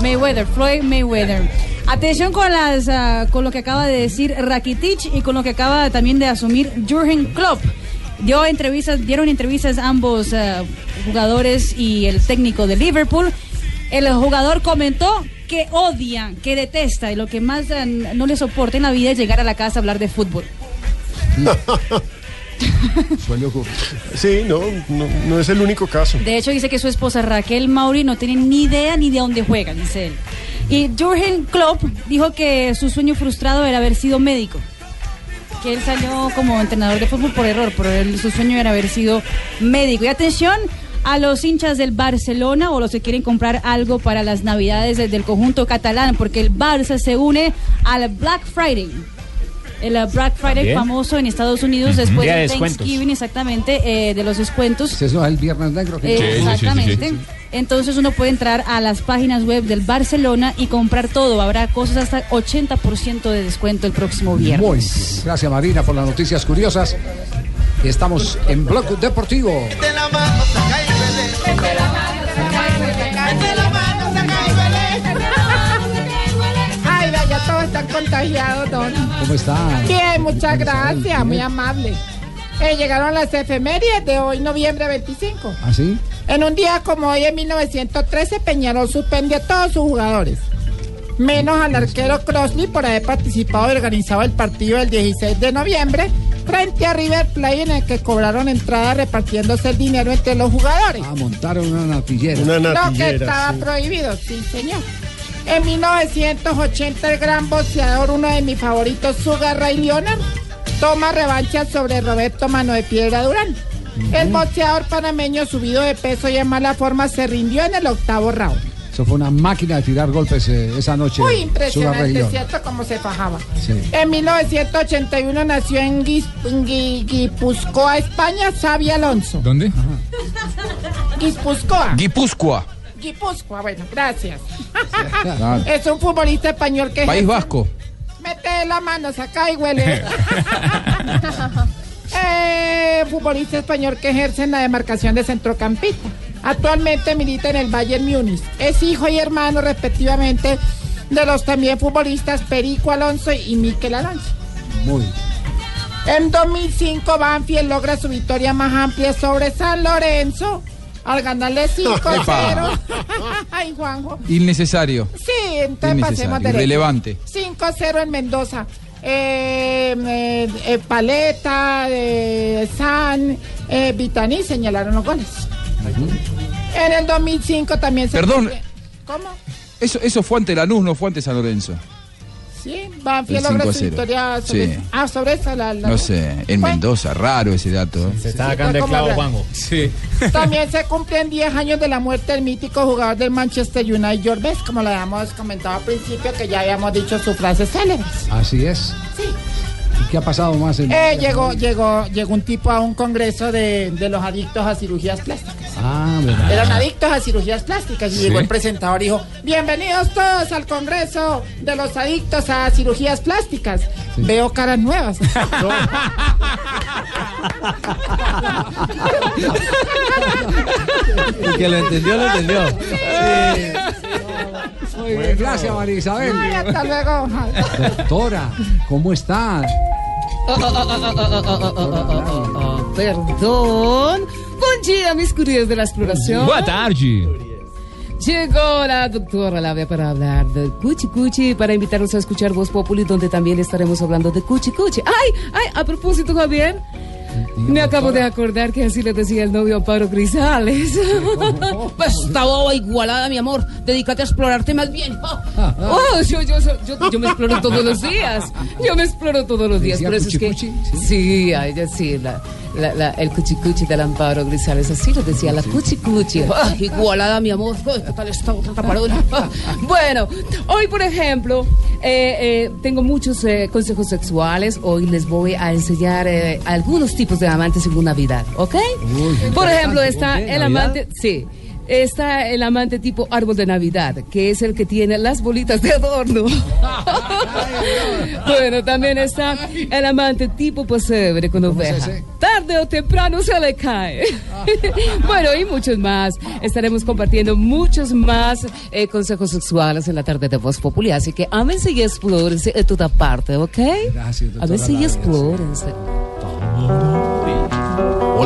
Mayweather, Floyd Mayweather. Atención con las ah, con lo que acaba de decir Rakitic y con lo que acaba también de asumir Jurgen Klopp. Dio entrevistas, dieron entrevistas ambos ah, jugadores y el técnico de Liverpool. El jugador comentó que odia, que detesta y lo que más ah, no le soporta en la vida es llegar a la casa a hablar de fútbol. *laughs* *laughs* Suele. Sí, no, no, es el único caso. De hecho, dice que su esposa Raquel Mauri no tiene ni idea ni de dónde juega, dice él. Y Jurgen Klopp dijo que su sueño frustrado era haber sido médico. Que él salió como entrenador de fútbol por error, pero su sueño era haber sido médico. Y atención a los hinchas del Barcelona o los que quieren comprar algo para las navidades del conjunto catalán, porque el Barça se une al Black Friday. El uh, Black Friday También. famoso en Estados Unidos después de del descuentos. Thanksgiving, exactamente, eh, de los descuentos. Ese no es el Viernes Negro. que- Eh, exactamente. Entonces uno puede entrar a las páginas web del Barcelona y comprar todo. Habrá cosas hasta 80% de descuento el próximo viernes. Muy bien. Gracias, Marina, por las noticias curiosas. Estamos en Bloque Deportivo. Ay, están contagiados, don. ¿Cómo está? Bien, muchas gracias, muy amable. Eh, llegaron las efemérides de hoy, noviembre 25. ¿Ah, sí? En un día como hoy, en 1913, Peñarol suspende a todos sus jugadores. Menos al arquero Crossley por haber participado y organizado el partido del 16 de noviembre frente a River Plate en el que cobraron entrada repartiéndose el dinero entre los jugadores. Ah, montaron una natillera. Lo que estaba prohibido, sí, señor. En 1980, el gran boxeador, uno de mis favoritos, Sugar Ray Leonard, toma revancha sobre Roberto Mano de Piedra Durán. El boxeador panameño subido de peso y en mala forma se rindió en el octavo round. Eso fue una máquina de tirar golpes eh, esa noche. Muy impresionante. ¿cierto? Cómo se fajaba. Sí. En 1981 nació en Guipúzcoa, España, Xavi Alonso. ¿Dónde? Guipúzcoa. Guipúzcoa. Guipúzcoa, bueno, gracias. *laughs* Es un futbolista español que... País Vasco. Mete la mano, saca y huele. *laughs* eh, futbolista español que ejerce en la demarcación de centrocampista. Actualmente milita en el Bayern Múnich. Es hijo y hermano respectivamente de los también futbolistas Perico Alonso y Miquel Alonso. Muy. En 2005 Banfield logra su victoria más amplia sobre San Lorenzo al ganarle 5-0. *laughs* Epa. *laughs* Ay, Juanjo. Innecesario. Sí, entonces pasemos Innecesario. derecho. Irrelevante. 5-0 en Mendoza. Eh, eh, eh, Paleta, eh, San, eh, Vitaní señalaron los goles. En el 2005 también se... Perdón. ¿Cómo? Eso, eso fue ante Lanús, no fue ante San Lorenzo. Sí, Banfield El logra 5 a su 0. victoria sobre, Sí. ah, sobre esa. La, la- No sé, en Mendoza, raro ese dato. ¿eh? Se está sacando el clavo, Juanjo. Sí. *laughs* También se cumplen 10 años de la muerte del mítico jugador del Manchester United, George Best, como lo habíamos comentado al principio, que ya habíamos dicho sus frases célebres. Así es. Sí. ¿Y qué ha pasado más? En... Eh, llegó, llegó, llegó un tipo a un congreso de, de los adictos a cirugías plásticas. Ah. Eran adictos a cirugías plásticas y Sí. llegó el presentador y dijo, bienvenidos todos al congreso de los adictos a cirugías plásticas. Veo caras nuevas. El que lo entendió, lo entendió. Muy bien, gracias María Isabel. Ay, hasta luego. Doctora, ¿cómo está? Perdón. Bom dia, mis curios de la exploración. Boa tarde. Llegó la doctora Labia para hablar de Cuchi Cuchi, para invitarnos a escuchar Voz Populi, donde también estaremos hablando de Cuchi Cuchi. ¡Ay! ¡Ay! A propósito, Javier. Me acabo de acordar que así le decía el novio Amparo Grisales. *laughs* Pues esta boba igualada, mi amor. Dedícate a explorarte más bien. Oh, *laughs* yo, yo, yo, yo me exploro todos los días. Yo me exploro todos los días. ¿Decía Por eso es que. Sí, a ella sí, la, la- la- el cuchicuchi del Amparo Grisales. Así lo decía, la cuchicuchi. *laughs* Ah, igualada, mi amor. Ay, ¿Qué tal esta otra tapadora? Bueno, hoy por ejemplo, eh, eh, tengo muchos eh, consejos sexuales. Hoy les voy a enseñar eh, algunos tipos de amantes una Navidad, ¿ok? por ejemplo, está ¿ok? el ¿Navidad? amante, sí. Está el amante tipo árbol de Navidad, que es el que tiene las bolitas de adorno. *laughs* bueno, también está el amante tipo pesebre con oveja. Tarde o temprano se le cae. *laughs* bueno, y muchos más. Estaremos compartiendo muchos más eh, consejos sexuales en la tarde de Voz Popular. Así que ámense y explórense en toda parte, ¿ok? Gracias, doctora Ámense y explórense.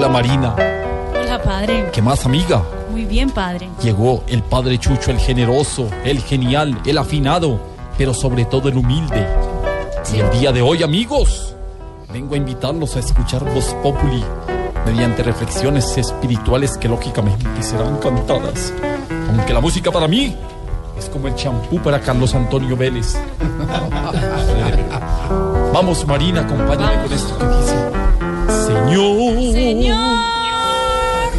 Hola Marina, Hola, padre. ¿qué más amiga? Muy bien, padre. Llegó el padre Chucho, el generoso, el genial, el afinado, pero sobre todo el humilde. Y el día de hoy, amigos, vengo a invitarlos a escuchar Voz Populi mediante reflexiones espirituales que lógicamente serán cantadas. Aunque la música para mí es como el champú para Carlos Antonio Vélez. *laughs* Vamos Marina, acompáñame con esto que Señor.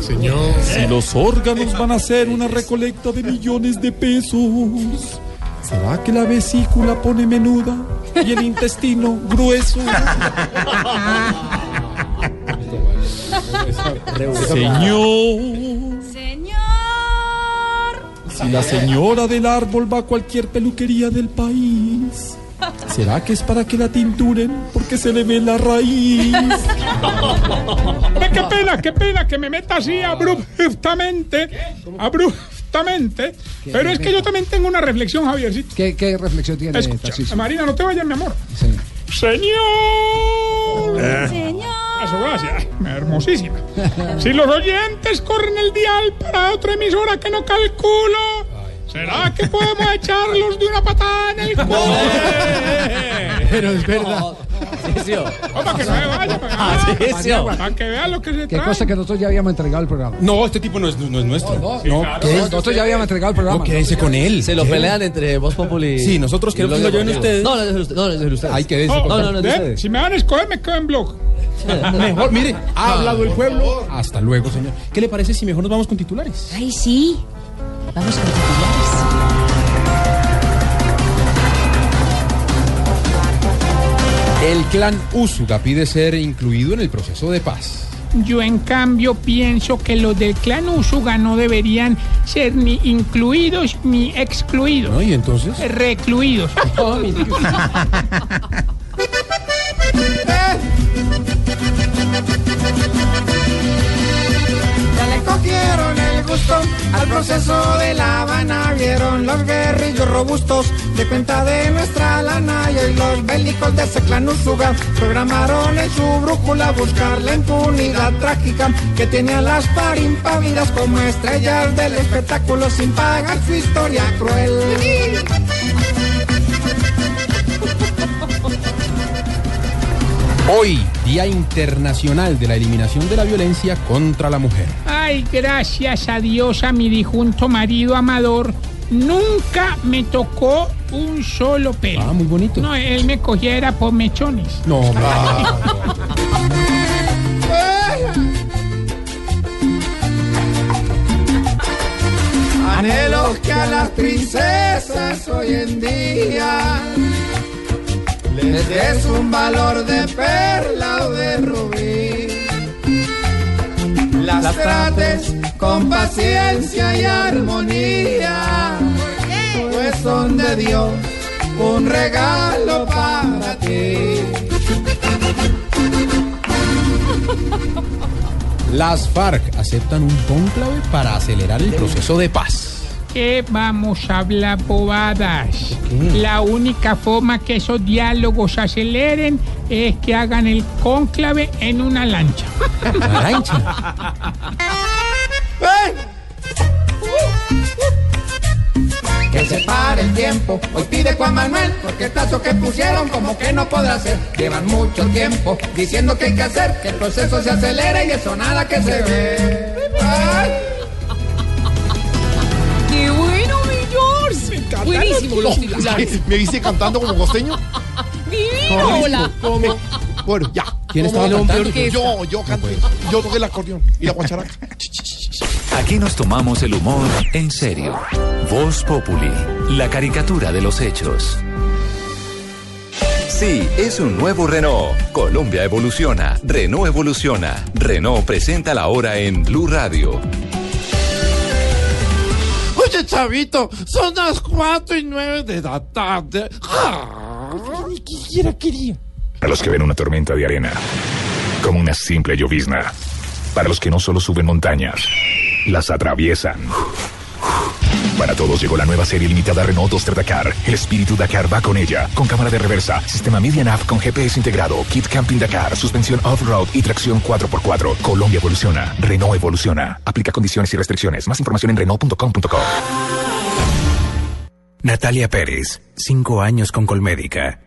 Señor. Si los órganos van a hacer una recolecta de millones de pesos, ¿será que la vesícula pone menuda y el intestino grueso? Señor, Señor. si la señora del árbol va a cualquier peluquería del país, ¿será que es para que la tinturen porque se le ve la raíz? Hombre, qué pena, qué pena que me meta así abruptamente. Abruptamente. Pero es que yo también tengo una reflexión, Javiercito. ¿Qué, qué reflexión tiene Escucha, Tarcisio? Marina, no te vayas, mi amor. Sí. Señor. Señor. Eso, gracias. Hermosísima. Si los oyentes corren el dial para otra emisora que no calculo, ¿será que podemos echarlos de una patada en el culo? Pero es verdad. Que no me vaya, para que, Ah, sí, sí. para que vean lo que se Qué trae. cosa que nosotros ya habíamos entregado el programa. No, este tipo no es, no es nuestro. No, Sí, no, claro. ¿qué? nosotros ya habíamos entregado el programa. No, quédense con él. Se lo ¿Qué? pelean entre Voz Populi. Sí, nosotros y queremos Blog que lo lleven Deportivo. ustedes. No, no es de. No, no es de ustedes. Ay, quédense. Oh, No, no, no es de ve, ustedes. si me van a escoger, me quedo en blog. *laughs* Mejor, mire, ha hablado el pueblo. Hasta luego, señor. ¿Qué le parece si mejor nos vamos con titulares? Ay, sí. Vamos con titulares. El clan Úsuga pide ser incluido en el proceso de paz. Yo en cambio pienso que los del clan Usuga no deberían ser ni incluidos ni excluidos. ¿No? ¿Y entonces? Recluidos. *laughs* *laughs* le cogieron el gusto al proceso de La Habana. Vieron los guerrillos robustos de cuenta de nuestra lana. Y hoy los bélicos de ese clan Usuga programaron en su brújula buscar la impunidad trágica que tiene a las par impávidas como estrellas del espectáculo sin pagar su historia cruel. Hoy, Día Internacional de la Eliminación de la Violencia contra la Mujer. Ay, gracias a Dios, a mi difunto marido amador, nunca me tocó un solo pelo. Ah, muy bonito. No, él me cogiera por mechones. No, *laughs* hombre. Anhelo que a las princesas hoy en día les des un valor de perla o de rubí. Las trates con paciencia y armonía, pues son de Dios un regalo para ti. Las FARC aceptan un cónclave para acelerar el proceso de paz. ¿Qué vamos a hablar bobadas? La única forma que esos diálogos aceleren es que hagan el cónclave en una lancha. ¿La lancha? *laughs* Que se pare el tiempo, hoy pide Juan Manuel, porque el plazo que pusieron como que no podrá ser. Llevan mucho tiempo diciendo que hay que hacer, que el proceso se acelere y eso nada que se ve. Ay. Buenísimo los titulares. ¿Me viste cantando como costeño? Divino, hola. ¿Cómo? Bueno, ya. ¿Quién ¿Cómo estaba cantando? Yo, yo canté. Yo toqué el acordeón y la guacharaca. Aquí nos tomamos el humor en serio. Voz Populi, la caricatura de los hechos. Sí, es un nuevo Renault. Colombia evoluciona, Renault evoluciona. Renault presenta la hora en Blue Radio. Chavito, son las cuatro y nueve de la tarde. Ni quisiera quería. Para los que ven una tormenta de arena, como una simple llovizna. Para los que no solo suben montañas, las atraviesan. Para todos llegó la nueva serie limitada Renault Duster Dakar. El espíritu Dakar va con ella, con cámara de reversa, sistema Media Nav con GPS integrado, kit camping Dakar, suspensión off-road y tracción 4x4. Colombia evoluciona, Renault evoluciona. Aplica condiciones y restricciones. Más información en Renault.com.co. Natalia Pérez, cinco años con Colmédica.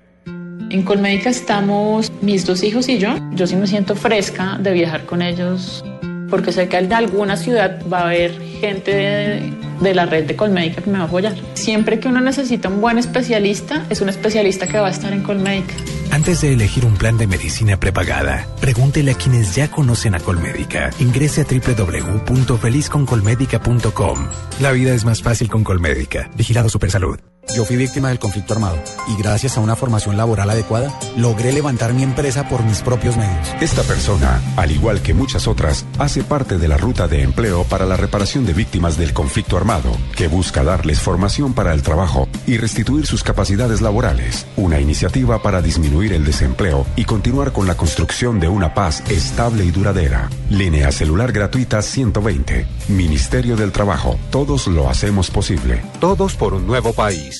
En Colmédica estamos mis dos hijos y yo. Yo sí me siento fresca de viajar con ellos porque sé que de alguna ciudad va a haber gente de, de la red de Colmédica que me va a apoyar. Siempre que uno necesita un buen especialista, es un especialista que va a estar en Colmédica. Antes de elegir un plan de medicina prepagada, pregúntele a quienes ya conocen a Colmédica. Ingrese a www.felizconcolmédica.com. La vida es más fácil con Colmédica. Vigilado Supersalud. Yo fui víctima del conflicto armado y gracias a una formación laboral adecuada logré levantar mi empresa por mis propios medios. Esta persona, al igual que muchas otras, hace parte de la ruta de empleo para la reparación de víctimas del conflicto armado, que busca darles formación para el trabajo y restituir sus capacidades laborales. Una iniciativa para disminuir el desempleo y continuar con la construcción de una paz estable y duradera. Línea celular gratuita 120. Ministerio del Trabajo. Todos lo hacemos posible. Todos por un nuevo país.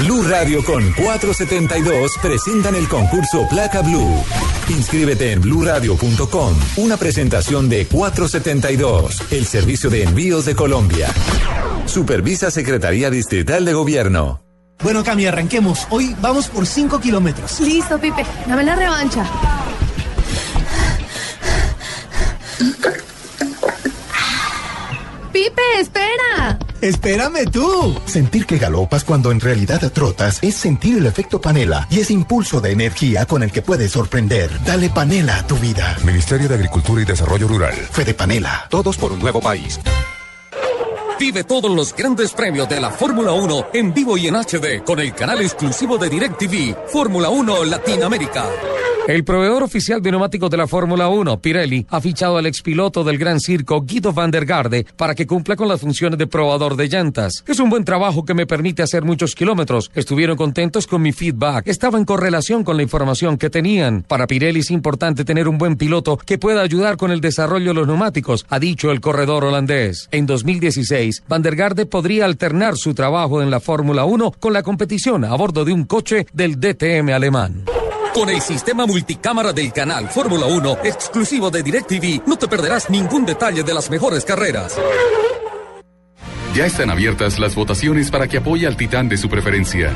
Blue Radio con 472 presentan el concurso Placa Blue. Inscríbete en bluradio.com. Una presentación de 472, el servicio de envíos de Colombia. Supervisa Secretaría Distrital de Gobierno. Bueno, Cami, arranquemos. Hoy vamos por 5 kilómetros. Listo, Pipe. Dame la revancha. Pipe, espera. Espérame tú. Sentir que galopas cuando en realidad trotas es sentir el efecto panela y ese impulso de energía con el que puedes sorprender. Dale panela a tu vida. Ministerio de Agricultura y Desarrollo Rural. Fede Panela. Todos por un nuevo país. Vive todos los grandes premios de la Fórmula 1 en vivo y en HD con el canal exclusivo de DirecTV, Fórmula 1 Latinoamérica. El proveedor oficial de neumáticos de la Fórmula 1, Pirelli, ha fichado al expiloto del Gran Circo, Guido van der Garde, para que cumpla con las funciones de probador de llantas. Es un buen trabajo que me permite hacer muchos kilómetros. Estuvieron contentos con mi feedback. Estaba en correlación con la información que tenían. Para Pirelli es importante tener un buen piloto que pueda ayudar con el desarrollo de los neumáticos, ha dicho el corredor holandés. En 2016, van podría alternar su trabajo en la Fórmula 1 con la competición a bordo de un coche del DTM alemán. Con el sistema multicámara del canal Fórmula 1, exclusivo de DirecTV, no te perderás ningún detalle de las mejores carreras. Ya están abiertas las votaciones para que apoye al titán de su preferencia.